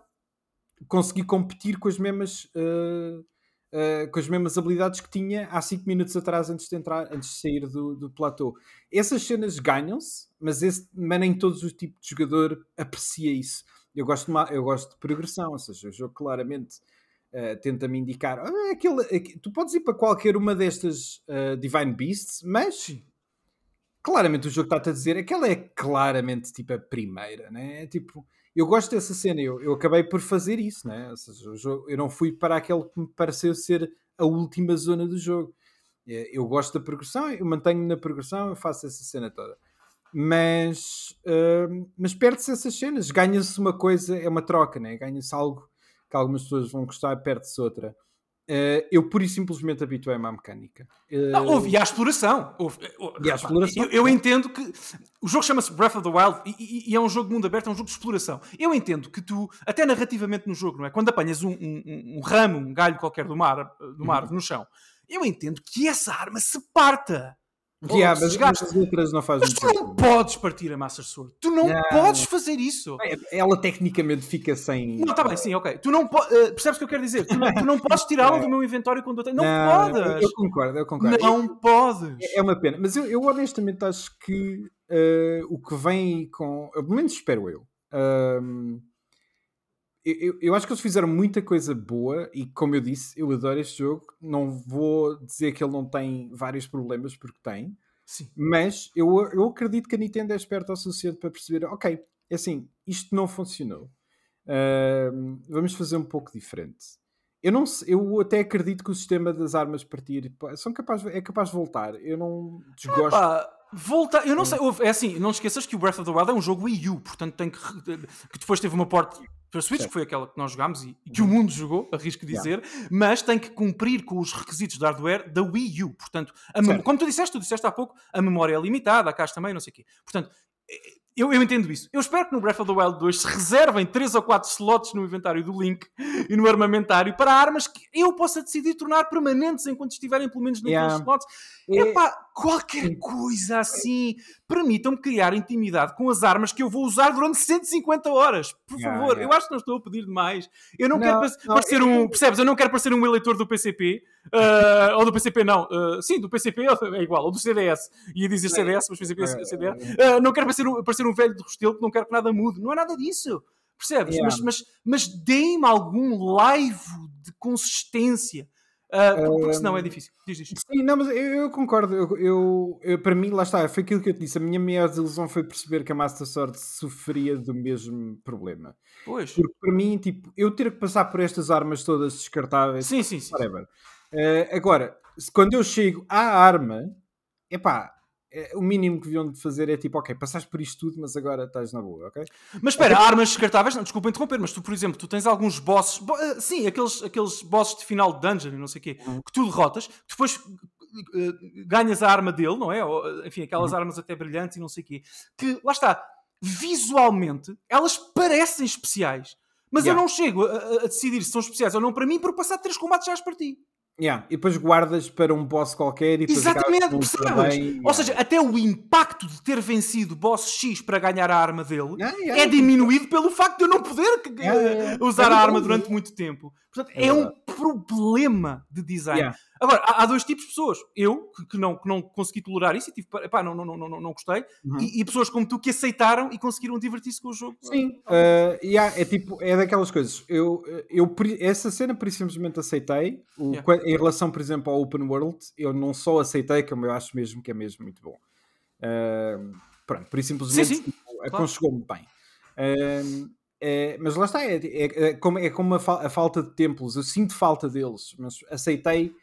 conseguir competir com as mesmas... Uh, uh, com as mesmas habilidades que tinha há 5 minutos atrás antes de entrar, antes de sair do, do platô. Essas cenas ganham-se, mas, esse, mas nem todos os tipos de jogador aprecia isso. Eu gosto, de eu gosto de progressão, ou seja, o jogo claramente uh, tenta-me indicar ah, aquele, aquele, tu podes ir para qualquer uma destas uh, Divine Beasts, mas claramente o jogo está-te a dizer aquela é claramente tipo a primeira, né? É tipo eu gosto dessa cena, eu, eu acabei por fazer isso, né? Seja, eu não fui para aquele que me pareceu ser a última zona do jogo. É, eu gosto da progressão, eu mantenho na progressão, eu faço essa cena toda. Mas, uh, mas perde-se essas cenas, ganha-se uma coisa, é uma troca, né? ganha-se algo que algumas pessoas vão gostar, perde-se outra. Uh, eu pura e simplesmente habituei-me à mecânica. Uh... Não, houve, e à exploração. Houve, e à exploração. Eu, eu, entendo que o jogo chama-se Breath of the Wild e, e, e, é um jogo de mundo aberto, é um jogo de exploração. Eu entendo que tu, até narrativamente no jogo, não é? Quando apanhas um, um, um ramo, um galho qualquer do mar, do mar uhum. no chão, eu entendo que essa arma se parta. Yeah, mas, mas as letras não fazem Mas tu não podes partir a Master Sword. Tu não podes fazer isso. Ela tecnicamente fica sem. Não, está bem, sim, ok. Tu não po... Uh, percebes o que eu quero dizer? Tu não, tu não podes tirá-la (laughs) do meu inventário quando eu tenho. Não, não podes. Eu, concordo, eu concordo. Não podes. É, é uma pena. Mas eu, eu honestamente acho que uh, o que vem com. Pelo menos espero eu. Uh, eu, eu, acho que eles fizeram muita coisa boa e, como eu disse, eu adoro este jogo. Não vou dizer que ele não tem vários problemas, porque tem. Sim. Mas eu, eu acredito que a Nintendo é esperta o suficiente para perceber: ok, é assim, isto não funcionou. Uh, vamos fazer um pouco diferente. Eu, não, eu até acredito que o sistema das armas partir são capaz, é capaz de voltar. Eu não desgosto. Volta, eu não sei, é assim, não esqueças que o Breath of the Wild é um jogo Wii U, portanto tem que, que depois teve uma porta para Switch, certo. que foi aquela que nós jogámos e, que o mundo jogou, arrisco dizer, yeah. mas tem que cumprir com os requisitos de hardware da Wii U. Portanto, como tu disseste, tu disseste há pouco, a memória é limitada, a caixa também, não sei o quê. Portanto, eu, eu, entendo isso. Eu espero que no Breath of the Wild 2 se reservem 3 ou 4 slots no inventário do Link (laughs) e no armamentário para armas que eu possa decidir tornar permanentes enquanto estiverem pelo menos naqueles yeah. slots. É... Epá, qualquer coisa assim. Permitam-me criar intimidade com as armas que eu vou usar durante 150 horas. Por yeah, favor, yeah. eu acho que não estou a pedir demais. Eu não, não quero não, parecer eu... um. Percebes? Eu não quero parecer um eleitor do PCP. Uh, ah, ou do PCP, não. Uh, sim, do PCP é igual. Ou do CDS. Ia dizer CDS, mas PCP é CDS. Uh, não quero parecer, parecer um velho de Restelo que não quer que nada mude. Não é nada disso. Percebes? Yeah. Mas, mas, mas deem-me algum laivo de consistência. Uh, porque senão é difícil. Diz, diz. Sim, não, mas eu, eu concordo. Eu, eu, eu, para mim, lá está, foi aquilo que eu te disse. A minha maior desilusão foi perceber que a Master Sword sofria do mesmo problema. Pois. Porque para mim, tipo, eu ter que passar por estas armas todas descartáveis. Sim, sim, sim. Whatever. Uh, agora, quando eu chego à arma, epá, é, o mínimo que deviam de fazer é tipo, ok, passaste por isto tudo, mas agora estás na boa, ok? Mas espera, okay. armas descartáveis, não, desculpa interromper, mas tu, por exemplo, tu tens alguns bosses, bo eh, sim, aqueles, aqueles bosses de final de dungeon e não sei o quê, uhum. que tu derrotas, depois uh, ganhas a arma dele, não é? Ou, enfim, aquelas uhum. armas até brilhantes e não sei o quê. Que, lá está, visualmente, elas parecem especiais. Mas yeah. eu não chego a, a, decidir se são especiais ou não para mim por passar três combates já para ti. Yeah. E depois guardas para um boss qualquer e Exatamente, percebes? Bem, Ou seja, até o impacto de ter vencido boss X para ganhar a arma dele yeah, é diminuído pelo facto de eu não poder usar é a arma durante muito tempo. Portanto, é, é um problema de design. Agora, há, há, dois tipos de pessoas. Eu, que, que, não, que não consegui tolerar isso e tive, epá, não, não, não, não, não gostei. Uhum. E, e, pessoas como tu que aceitaram e conseguiram divertir-se com o jogo. Sim, uh, yeah, é tipo, é daquelas coisas. Eu, eu, essa cena, por simplesmente aceitei. O, yeah. Em relação, por exemplo, ao Open World, eu não só aceitei, como eu acho mesmo que é mesmo muito bom. Uh, pronto, por simplesmente sim, sim. Tipo, claro. aconchegou-me bem. Uh, é, mas lá está, é, é, é como, é como a, fa a, falta de templos. Eu sinto falta deles, mas aceitei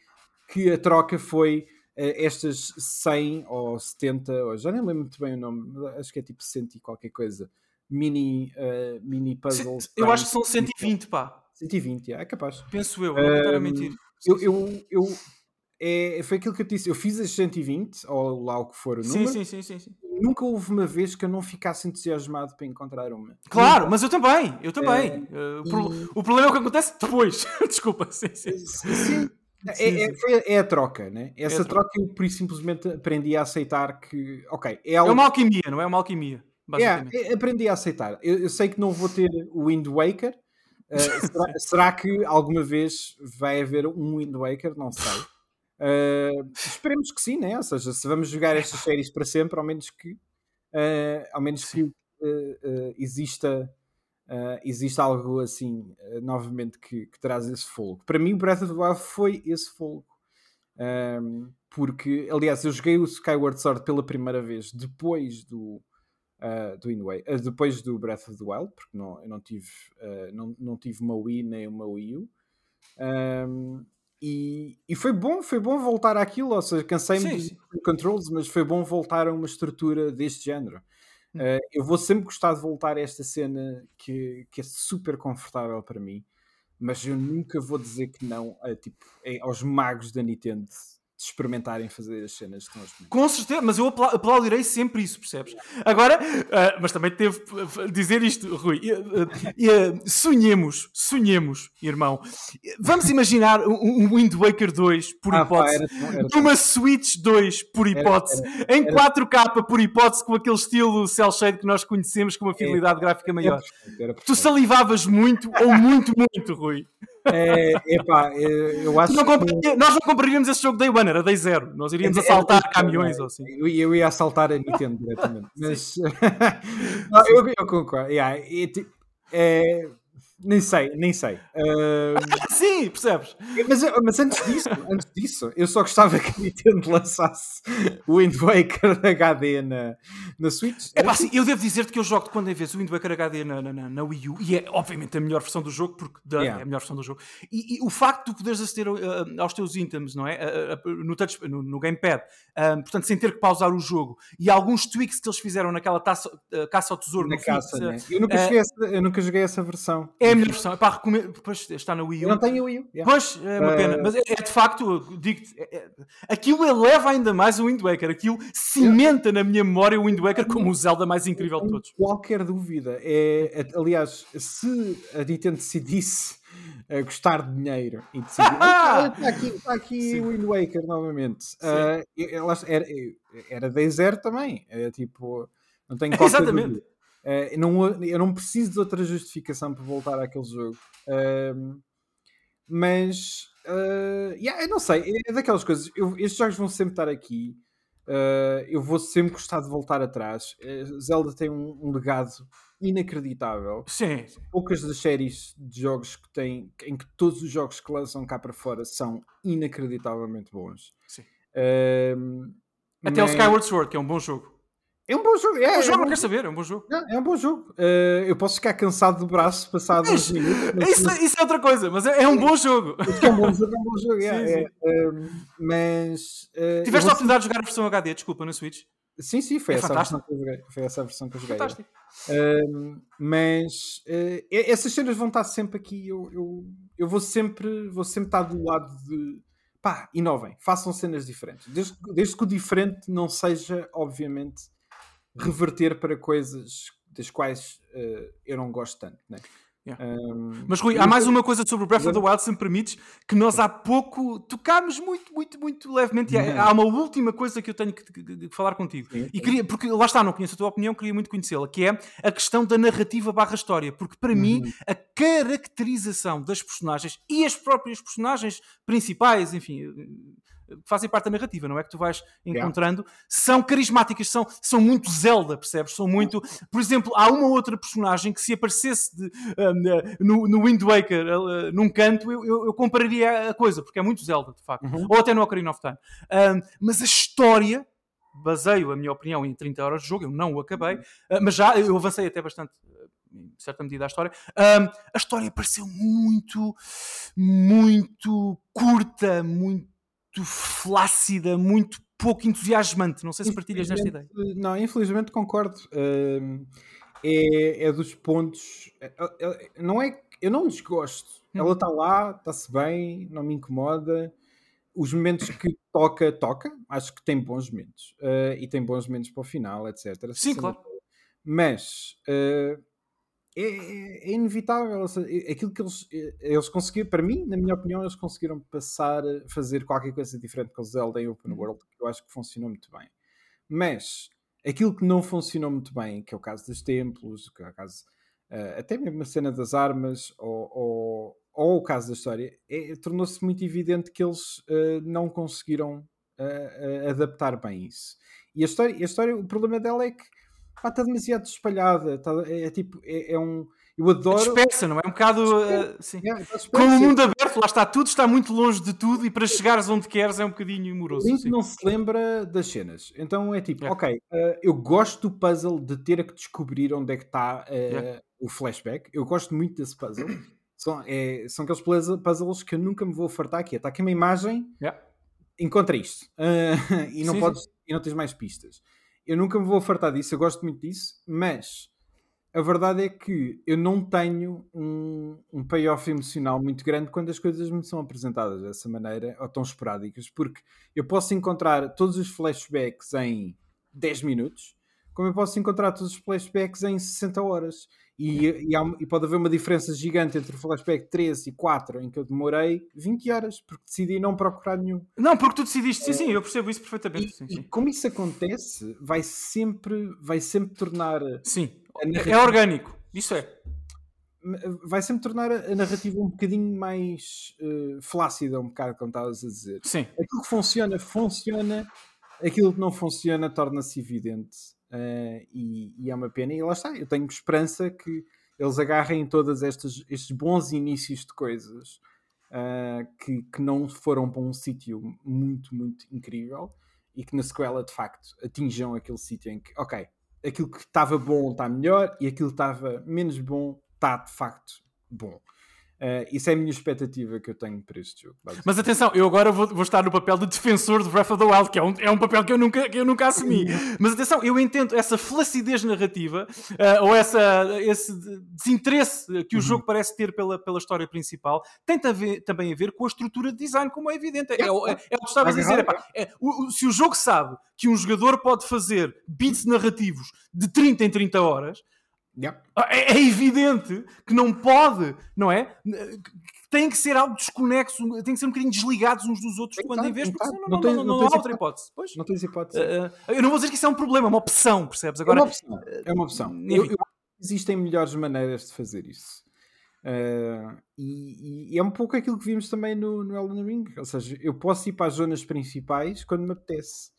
que a troca foi uh, estas 100 ou 70, ou já nem lembro muito bem o nome, acho que é tipo 100 e qualquer coisa, mini, uh, mini puzzles. Eu acho que são 120, pá. 120, é capaz. Penso eu, não um, mentir. Eu, eu, eu, é, foi aquilo que eu disse, eu fiz as 120, ou lá o que for o número. Sim, sim, sim, sim, Nunca houve uma vez que eu não ficasse entusiasmado para encontrar uma. Claro, mas eu também, eu também. É, uh, e... O problema é o que acontece depois. (laughs) Desculpa, sim, sim. sim. É, é, foi, é, a troca, né? Essa é troca. troca eu por simplesmente aprendi a aceitar que, ok, é, algo... é uma alquimia, não é uma alquimia? É, aprendi a aceitar. Eu, eu, sei que não vou ter o Wind Waker. Uh, será, (laughs) será, que alguma vez vai haver um Wind Waker? Não sei. Uh, esperemos que sim, né? Ou seja, se vamos jogar estas (laughs) séries para sempre, ao menos que, uh, ao menos que exista uh, existe algo assim, novamente, que, que, traz esse fogo. Para mim, o Breath of the Wild foi esse fogo. Um, porque, aliás, eu joguei o Skyward Sword pela primeira vez depois do, uh, do Inway, uh, depois do Breath of the Wild, porque não, eu não tive, uh, não, não tive uma Wii nem uma Wii U. Um, e, e foi bom, foi bom voltar àquilo, ou seja, cansei-me dos controls, mas foi bom voltar a uma estrutura deste género. Uh, eu vou sempre gostar de voltar a esta cena que, que é super confortável para mim, mas eu nunca vou dizer que não a, tipo, aos magos da Nintendo de experimentarem fazer as cenas que estão a experimentar. Com certeza, mas eu aplaudirei sempre isso, percebes? Agora, uh, mas também teve dizer isto, Rui. Uh, sonhemos, sonhemos, irmão. Vamos imaginar um, um Wind Waker 2, por ah, hipótese, pá, era, era, uma Switch 2, por hipótese, em 4K, por hipótese, com aquele estilo cel shade que nós conhecemos, com uma fidelidade gráfica maior. Tu salivavas muito ou muito, muito, Rui. É, epá, é, eu acho não que... Nós não compraríamos esse jogo Day One, era Day Zero. Nós iríamos assaltar é, caminhões ou assim. Eu, eu, ia assaltar a Nintendo diretamente. (laughs) Mas (laughs) não, eu, eu concordo. Yeah, é, nem sei, nem sei. Uh... (laughs) Sim, percebes? Mas, mas, antes disso, antes disso, eu só gostava (laughs) que a Nintendo lançasse o Wind Waker (laughs) HD na, na Switch. É pá, sim, eu devo dizer-te que eu jogo de quando em vez o Wind Waker HD na, na, na, Wii U e é obviamente a melhor versão do jogo, porque yeah. é a melhor versão do jogo. E, e o facto de poderes aceder uh, aos teus items, não é? Uh, no, touch, no, no gamepad, portanto, sem ter que pausar o jogo, e alguns tweaks que eles fizeram naquela taça, caça ao tesouro. Na caça, né? eu, nunca joguei essa, eu nunca joguei essa versão. É a melhor versão. Epá, recomendo. Pois está na Wii U. Eu não tenho Wii U. Yeah. Pois, é uma pena. Uh... Mas é, é, de facto, digo-te, é, é, aquilo eleva ainda mais o Wind Waker. Aquilo cimenta na minha memória o Wind Waker como o Zelda mais incrível de todos. Qualquer dúvida. É, aliás, se a Nintendo decidisse a gostar de dinheiro e decidir (laughs) ah, está aqui, está aqui o Wind Waker novamente. Uh, era, era Day Zero também. É tipo, não tenho qualquer Exatamente. Dúvida. Uh, não, eu não preciso de outra justificação para voltar àquele jogo. Mas, uh, yeah, eu não sei, é daquelas coisas. Eu, estes jogos vão sempre estar aqui. Uh, eu vou sempre gostar de voltar atrás. Zelda tem um, um legado inacreditável. Sim, Poucas das séries de jogos que têm, em que todos os jogos que lançam cá para fora são inacreditavelmente bons. Sim. Até mas... o Skyward Sword, que é um bom jogo. É um bom jogo. É, é um jogo, é não quer saber, é um bom jogo. É, é um bom jogo. Uh, eu posso ficar cansado do braço passado uns minutos. Isso, isso, é outra coisa, mas é, é um bom jogo. É um bom jogo, é um bom jogo. (laughs) sim, sim. Uh, mas. Uh, Tiveste a oportunidade de jogar a versão HD, desculpa, no Switch? Sim, sim, foi, essa, versão que eu joguei, foi essa versão que eu joguei. Fantástico. mas essas cenas vão estar sempre aqui. Eu, eu, eu vou, sempre, vou sempre estar do lado de pá, inovem, façam cenas diferentes. Desde, desde que o diferente não seja, obviamente, reverter para coisas das quais uh, eu não gosto tanto. Né? Yeah. Um, Mas Rui, há mais uma coisa sobre o Breath of the Wild, se me permites, que nós há pouco tocámos muito, muito, muito levemente. E há uma última coisa que eu tenho que, que, que falar contigo. E queria, porque lá está, não conheço a tua opinião, queria muito conhecê-la, que é a questão da narrativa barra história. Porque para uhum. mim, a caracterização das personagens e as próprias personagens principais, enfim, fazem parte da narrativa, não é? Que tu vais encontrando, yeah. são carismáticas, são, são muito Zelda, percebes? São muito. Por exemplo, há uma outra personagem que se aparecesse de, uh, no, no Wind Waker uh, num canto, eu, eu, eu, compararia a coisa, porque é muito Zelda, de facto. Uhum. Ou até no Ocarina of Time. mas a história. Baseio a minha opinião em 30 horas de jogo, eu não o acabei, uhum. mas já eu avancei até bastante em certa medida a história. Um, a história pareceu muito, muito curta, muito flácida, muito pouco entusiasmante. Não sei se partilhas nesta ideia. Não, infelizmente concordo. Uh, é, é, dos pontos. É, é, não é. Eu não desgosto. Hum. Ela está lá, está-se bem, não me incomoda. Os momentos que toca, toca. Acho que tem bons momentos. Uh, e tem bons momentos para o final, etc. Sim, claro. Mas uh, é, é, é, inevitável. Aquilo que eles, eles conseguiram, para mim, na minha opinião, eles conseguiram passar a fazer qualquer coisa diferente com o Zelda em Open uhum. World, que eu acho que funcionou muito bem. Mas aquilo que não funcionou muito bem, que é o caso dos templos, que é o caso, uh, até mesmo a cena das armas, ou, ou, ou o caso da história, é, tornou-se muito evidente que eles uh, não conseguiram uh, adaptar bem isso. E a história, a história, o problema dela é que pá, está demasiado espalhada. Está, é, é, tipo, é, é, um. Eu adoro. Dispersa, não é? Um bocado. Uh, sim. É, Como o mundo aberto, lá está, tudo está muito longe de tudo e para chegares onde queres é um bocadinho moroso. Link não se lembra das cenas. Então é tipo, ok, uh, eu gosto do puzzle de ter que descobrir onde é que está uh, o flashback. Eu gosto muito desse puzzle. são, é, são aqueles puzzles que eu nunca me vou fartar aqui. Está aqui uma imagem, encontra isto. (laughs) e, não sim, podes, sim. e não tens mais pistas. Eu nunca me vou fartar disso, eu gosto muito disso, mas a verdade é que eu não tenho um, um payoff emocional muito grande quando as coisas me são apresentadas dessa maneira ou tão esporádicas, porque eu posso encontrar todos os flashbacks em 10 minutos, como eu posso encontrar todos os flashbacks em 60 horas. E, e, há, e, pode haver uma diferença gigante entre o flashback 3 e 4, em que eu demorei 20 horas, porque decidi não procurar nenhum. Não, porque tu decidiste, sim, sim, eu percebo isso perfeitamente. E, sim, sim. como isso acontece, vai sempre, vai sempre tornar. Sim, é orgânico, isso é. Vai sempre tornar a narrativa um bocadinho mais uh, flácida, um bocado como estavas a dizer. Sim. Aquilo que funciona, funciona, aquilo que não funciona torna-se evidente. Uh, e, e, é uma pena. E lá está, eu tenho esperança que eles agarrem todos estes, estes bons inícios de coisas uh, que, que não foram para um sítio muito, muito incrível e que na sequela de facto atinjam aquele sítio em que, ok, aquilo que estava bom está melhor e aquilo que estava menos bom está de facto bom. Uh, isso é a minha expectativa que eu tenho para este jogo. Mas atenção, eu agora vou, vou, estar no papel de defensor de Breath of the Wild, que é um, é um papel que eu nunca, que eu nunca assumi. (laughs) Mas atenção, eu entendo essa flacidez narrativa uh, ou essa, esse desinteresse que o uhum. jogo parece ter pela, pela história principal, tem também a ver com a estrutura de design, como é evidente. É, é, é, o que estavas a dizer. Epá, é, o, o, se o jogo sabe que um jogador pode fazer beats narrativos de 30 em 30 horas Yep. É, é, evidente que não pode, não é? Tem que ser algo desconexo, tem que ser um bocadinho desligados uns dos outros quando em vez, porque senão não, não, não, não, não, há outra hipótese. Pois? Não tens hipótese. Uh, eu não vou dizer que isso é um problema, é uma opção, percebes? Agora, é uma opção. É uma opção. Eu, eu, existem melhores maneiras de fazer isso. Uh, e, e, é um pouco aquilo que vimos também no, no Elden Ring. Ou seja, eu posso ir para as zonas principais quando me apetece.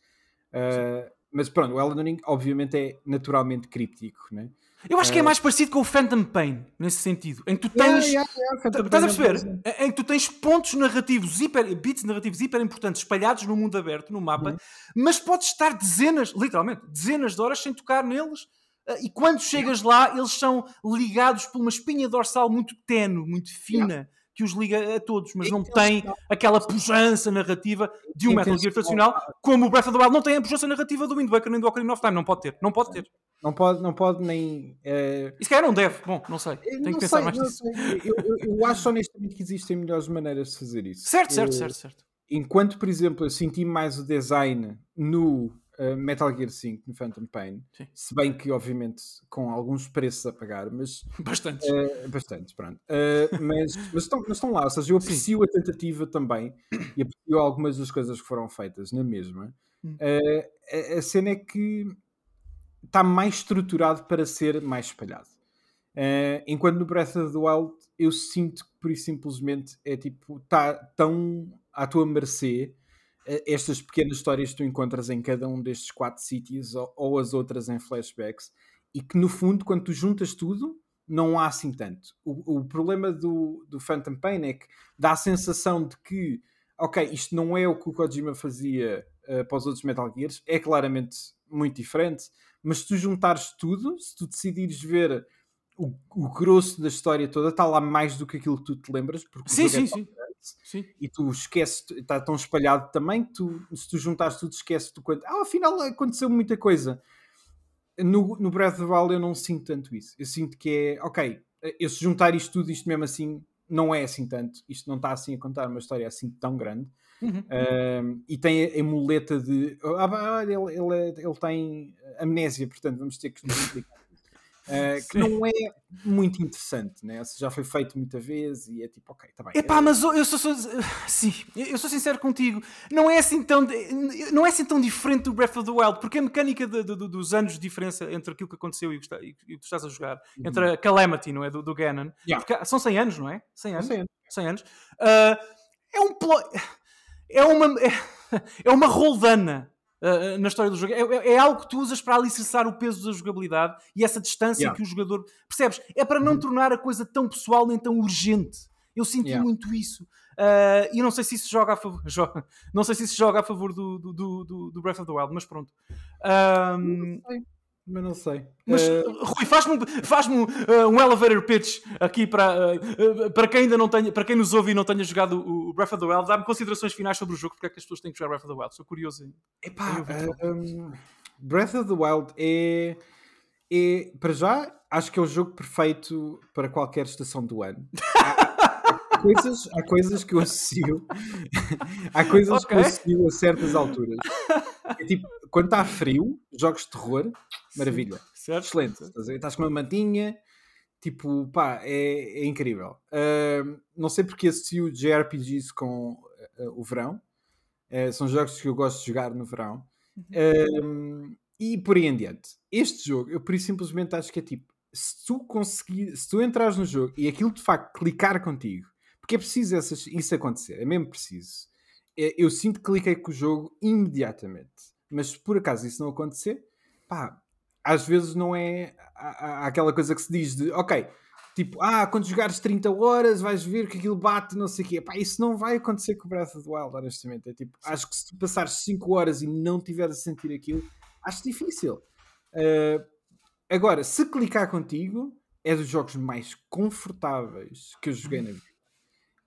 Uh, mas pronto, o Elden Ring obviamente é naturalmente críptico, né? Eu acho que é mais parecido com o Phantom Pain, nesse sentido. Em que tu tens. Yeah, yeah, yeah, estás a é perceber? Em que tu tens pontos narrativos, hiper, bits narrativos hiper importantes espalhados no mundo aberto, no mapa, uhum. mas podes estar dezenas, literalmente, dezenas de horas sem tocar neles. Eh, e quando chegas lá, eles são ligados por uma espinha dorsal muito tenue, muito fina que os liga a todos, mas não tem aquela pujança narrativa de um Metal Gear tradicional, como o Breath of the Wild não tem a pujança narrativa do Wind Waker nem do Ocarina of Time. Não pode ter, não pode ter. Não pode, não pode nem. Uh... Isso calhar não deve. Bom, não sei. Tenho não que pensar sei, mais nisso. Eu, eu, eu, acho honestamente que existem melhores maneiras de fazer isso. Certo, certo, certo, certo. enquanto, por exemplo, eu senti mais o design no uh, Metal Gear 5, no Phantom Pain, Sim. se bem que, obviamente, com alguns preços a pagar, mas Bastantes. Uh, bastantes, pronto. Uh, mas, (laughs) mas, estão, mas estão lá, ou seja, eu aprecio Sim. a tentativa também e aprecio algumas das coisas que foram feitas na mesma. Hum. Uh, a, a, cena é que está mais estruturado para ser mais espalhado. enquanto no Breath of the Wild eu sinto que por isso simplesmente é tipo, está tão à tua mercê estas pequenas histórias que tu encontras em cada um destes quatro sítios ou, ou, as outras em flashbacks e que no fundo quando tu juntas tudo não há assim tanto. O, o problema do, do Phantom Pain é que dá a sensação de que ok, isto não é o que o Kojima fazia uh, para os outros Metal Gears, é claramente muito diferente, mas se tu juntares tudo, se tu decidires ver o, o grosso da história toda, está lá mais do que aquilo que tu te lembras, porque sim, sim, é sim. Sim. E tu esqueces, está tão espalhado também que tu, se tu juntares tudo, esqueces do quanto. Ah, afinal aconteceu muita coisa. No, no Breath of the Wild eu não sinto tanto isso. Eu sinto que é, ok, eu se juntar isto tudo, isto mesmo assim, não é assim tanto. Isto não está assim a contar uma história assim tão grande. Uhum. e tem a, a muleta de. Ah, ele, ele, é, ele tem amnésia, portanto vamos ter que explicar. Uh, que não é muito interessante, né? já foi feito muita vez e é tipo, ok, tá bem. Epá, mas eu sou, sou, (sighs) sim, eu sou sincero contigo, não é assim tão não é assim tão diferente do Breath of the Wild, porque a mecânica de, de, dos anos de diferença entre aquilo que aconteceu e o que, está, e que tu estás a jogar, uhum. entre a Calamity, não é, do, do Ganon, yeah. são 100 anos, não é? 100 anos. 100 anos. 100 anos. Uh, é um é uma é, é uma roldana uh, na história do jogo. É, é, é, algo que tu usas para alicerçar o peso da jogabilidade e essa distância yeah. que o jogador. Percebes? É para não uhum. tornar a coisa tão pessoal nem tão urgente. Eu senti yeah. muito isso. Uh, e não sei se isso joga a favor. (laughs) Joga, não sei se isso joga a favor do, do, do, do Breath of the Wild, mas pronto. Um, mas não sei. Mas, uh... Rui, faz-me faz uh, um elevator pitch aqui para, uh, para quem ainda não tenha, para quem nos ouve e não tenha jogado o, Breath of the Wild, dá-me considerações finais sobre o jogo, porque é que as pessoas têm que jogar Breath of the Wild. Sou curioso. Epá, um, Breath of the Wild é, é, para já, acho que é o jogo perfeito para qualquer estação do ano. (laughs) há, coisas, há coisas que eu associo, há coisas okay. que eu associo a certas alturas. É tipo, quando está frio, jogos de terror, maravilha. Certo. Excelente. Estás com uma mantinha, tipo, pá, é, é incrível. Uh, não sei porque associo JRPGs com uh, o verão. Uh, são jogos que eu gosto de jogar no verão. Uhum. e por aí em diante. Este jogo, eu por isso simplesmente acho que é tipo, se tu conseguir, se tu entrares no jogo e aquilo de facto clicar contigo, porque é preciso essas, isso acontecer, é mesmo preciso. É, eu sinto que cliquei com o jogo imediatamente. Mas se por acaso isso não acontecer, pá, às vezes não é há, há aquela coisa que se diz de ok, tipo, ah, quando jogares 30 horas vais ver que aquilo bate, não sei o quê. Pá, isso não vai acontecer com o Breath of the Wild, honestamente. É tipo, acho que se tu passares 5 horas e não tiveres a sentir aquilo, acho difícil. Uh, agora, se clicar contigo, é dos jogos mais confortáveis que eu joguei na vida.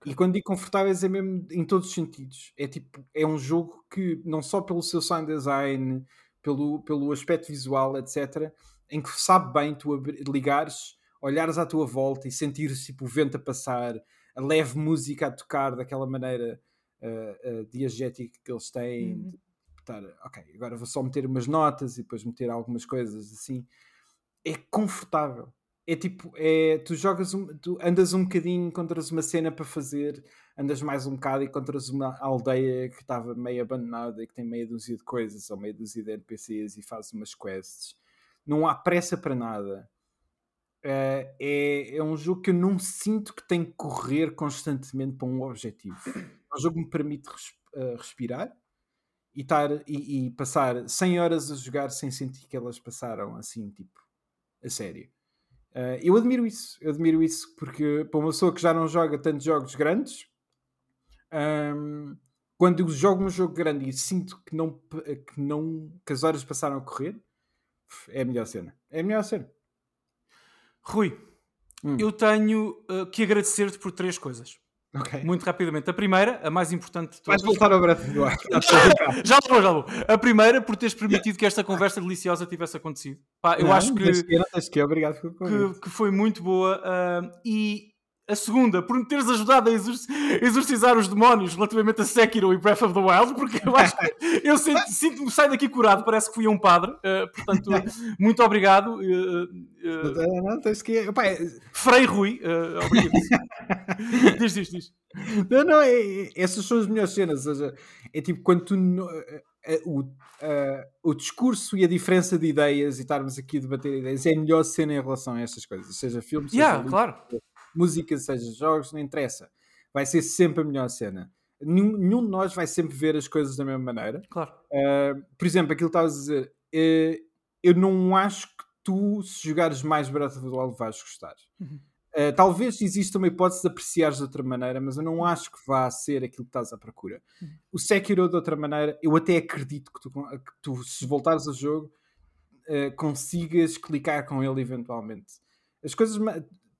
E quando digo confortáveis é mesmo em todos os sentidos. É tipo, é um jogo que não só pelo seu sound design, pelo, pelo aspecto visual, etc., em que sabe bem tu ligares, olhares à tua volta e sentires tipo, o vento a passar, a leve música a tocar daquela maneira uh, uh, diegética que eles têm. Uhum. De estar, ok, agora vou só meter umas notas e depois meter algumas coisas assim. É confortável. É tipo, é, tu jogas, um, tu andas um bocadinho, encontras uma cena para fazer, andas mais um bocado e encontras uma aldeia que estava meio abandonada e que tem meia dúzia de coisas ou meia dúzia de NPCs e fazes umas quests. Não há pressa para nada. Uh, é, é um jogo que eu não sinto que tem que correr constantemente para um objetivo. É um jogo que me permite res, uh, respirar e, tar, e, e, passar 100 horas a jogar sem sentir que elas passaram assim, tipo, a sério. Uh, eu admiro isso, eu admiro isso porque para uma pessoa que já não joga tantos jogos grandes, um, quando eu jogo um jogo grande e sinto que não, que não que as horas passaram a correr, é a melhor cena. É a melhor cena. Rui, hum. eu tenho uh, que agradecer-te por três coisas. Okay. Muito rapidamente. A primeira, a mais importante de todas. Vais voltar ao Breath do (laughs) Já vou, já vou. A primeira, por teres permitido que esta conversa deliciosa tivesse acontecido. Pá, eu não, acho que, que, que, obrigado que, que, foi muito boa uh, e A segunda, por me teres ajudado a exorcizar os demónios relativamente a Sekiro e Breath of the Wild, porque eu acho que eu sinto-me sair daqui curado, parece que fui a um padre. Uh, portanto, muito obrigado. Uh, uh, não, tens que... Opa, é... Frei Rui, uh, obrigado. (laughs) diz, diz, diz. Não, não, é, é, essas são as melhores cenas. Ou seja, é tipo quando tu. o, o discurso e a diferença de ideias e estarmos aqui a debater ideias é a melhor cena em relação a estas coisas, seja filmes, yeah, seja claro. Música, seja jogos, não interessa. Vai ser sempre a melhor cena. Nenhum, nenhum de nós vai sempre ver as coisas da mesma maneira. Claro. Uh, por exemplo, aquilo que estavas a dizer, uh, eu não acho que tu, se jogares mais Breath of the Wild, vais gostar. Uhum. Uh, talvez exista uma hipótese de apreciares de outra maneira, mas eu não acho que vá ser aquilo que estás à procura. Uhum. O Sekiro, de outra maneira, eu até acredito que tu, que tu se voltares ao jogo, uh, consigas clicar com ele eventualmente. As coisas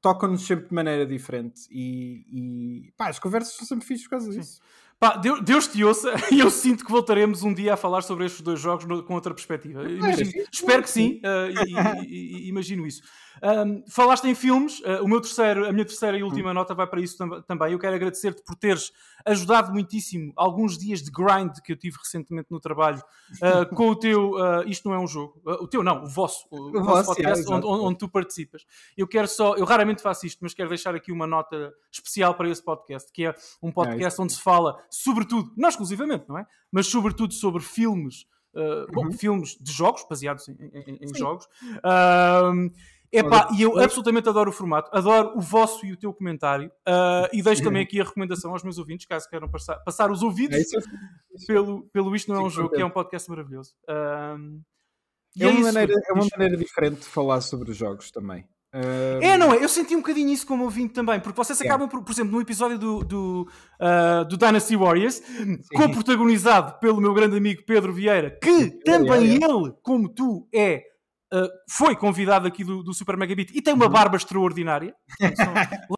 tocam-nos sempre de maneira diferente e, e pá, as conversas são sempre fixas por causa disso. Pá, Deus, Deus te ouça (laughs) e eu sinto que voltaremos um dia a falar sobre estes dois jogos no, com outra perspectiva. Imagino, é, espero que sim, uh, e, e, imagino isso. Um, falaste em filmes, uh, o meu terceiro, a minha terceira e última hum. nota vai para isso tam também. Eu quero agradecer-te por teres ajudado muitíssimo alguns dias de grind que eu tive recentemente no trabalho uh, (laughs) com o teu. Isto não é um jogo, o teu não, o vosso, o, o vosso podcast, é, onde, onde, tu participas. Eu quero só, eu raramente faço isto, mas quero deixar aqui uma nota especial para esse podcast, que é um podcast é onde se fala, sobretudo, não exclusivamente, não é? Mas sobretudo sobre filmes. Uh, bom, uhum. filmes de jogos, baseados em, em, em jogos. Uh, Epá, e eu absolutamente adoro o formato, adoro o vosso e o teu comentário uh, e deixo também aqui a recomendação aos meus ouvintes, caso queiram passar, passar os ouvidos é pelo, pelo Isto Não é um Jogo, que é um podcast maravilhoso. Uh, é, é, uma isso, maneira, é uma maneira diferente de falar sobre os jogos também. Uh... É, não é? Eu senti um bocadinho isso como ouvinte também, porque vocês acabam, por, por exemplo, no episódio do, do, uh, do Dynasty Warriors, co-protagonizado pelo meu grande amigo Pedro Vieira, que também ele, como tu, é Uh, foi convidado aqui do, do Super Megabit e tem uma uhum. barba extraordinária.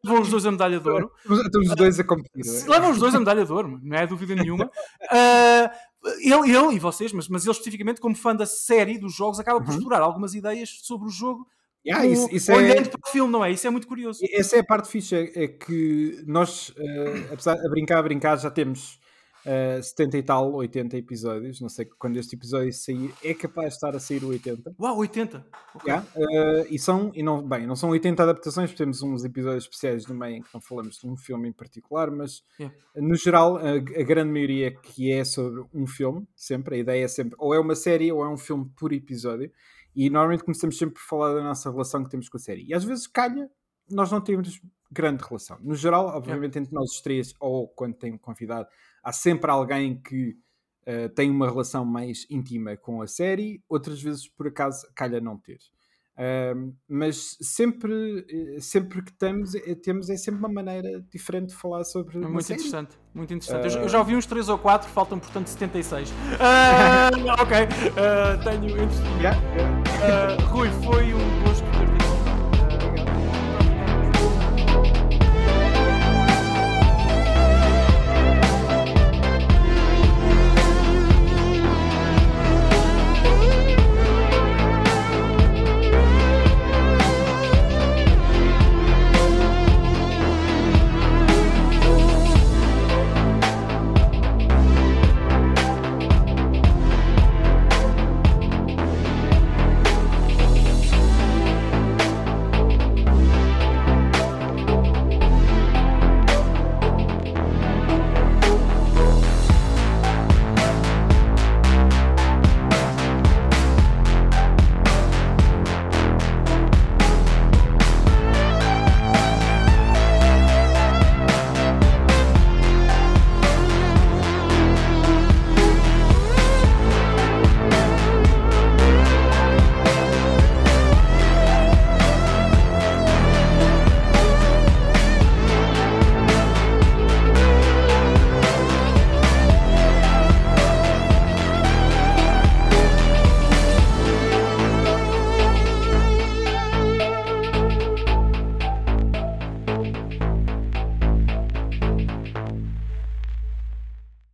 levam os dois a medalha de ouro. (laughs) Estamos os dois a competir. Uh, levam os dois a medalha de ouro, não é dúvida nenhuma. Uh, (laughs) ele, ele e vocês, mas, mas ele especificamente, como fã da série dos jogos, acaba por uhum. explorar algumas ideias sobre o jogo. Yeah, isso, isso olhando é... para o filme, não é? Isso é muito curioso. Essa é a parte fixa, é, é que nós, apesar de brincar, a brincar, já temos uh, eh, 70 e tal, 80 episódios. Não sei quando este episódio sair, é capaz de estar a sair o 80. Uau, 80! Okay. Yeah, uh, e são, e não, bem, não são 80 adaptações, temos uns episódios especiais no meio em que não falamos de um filme em particular, mas yeah. no geral, a, a, grande maioria que é sobre um filme, sempre, a ideia é sempre ou é uma série ou é um filme por episódio. E normalmente começamos sempre por falar da nossa relação que temos com a série. E às vezes calha, nós não temos grande relação. No geral, obviamente, yeah. entre nós os três, ou quando tem um convidado, há sempre alguém que uh, tem uma relação mais íntima com a série, outras vezes por acaso calha não ter. Uh, mas sempre, eh, sempre que temos, é, temos é sempre uma maneira diferente de falar sobre é muito série. interessante muito interessante uh... eu, já ouvi uns 3 ou 4 faltam portanto 76 uh, (laughs) ok tenho yeah, yeah. Rui foi um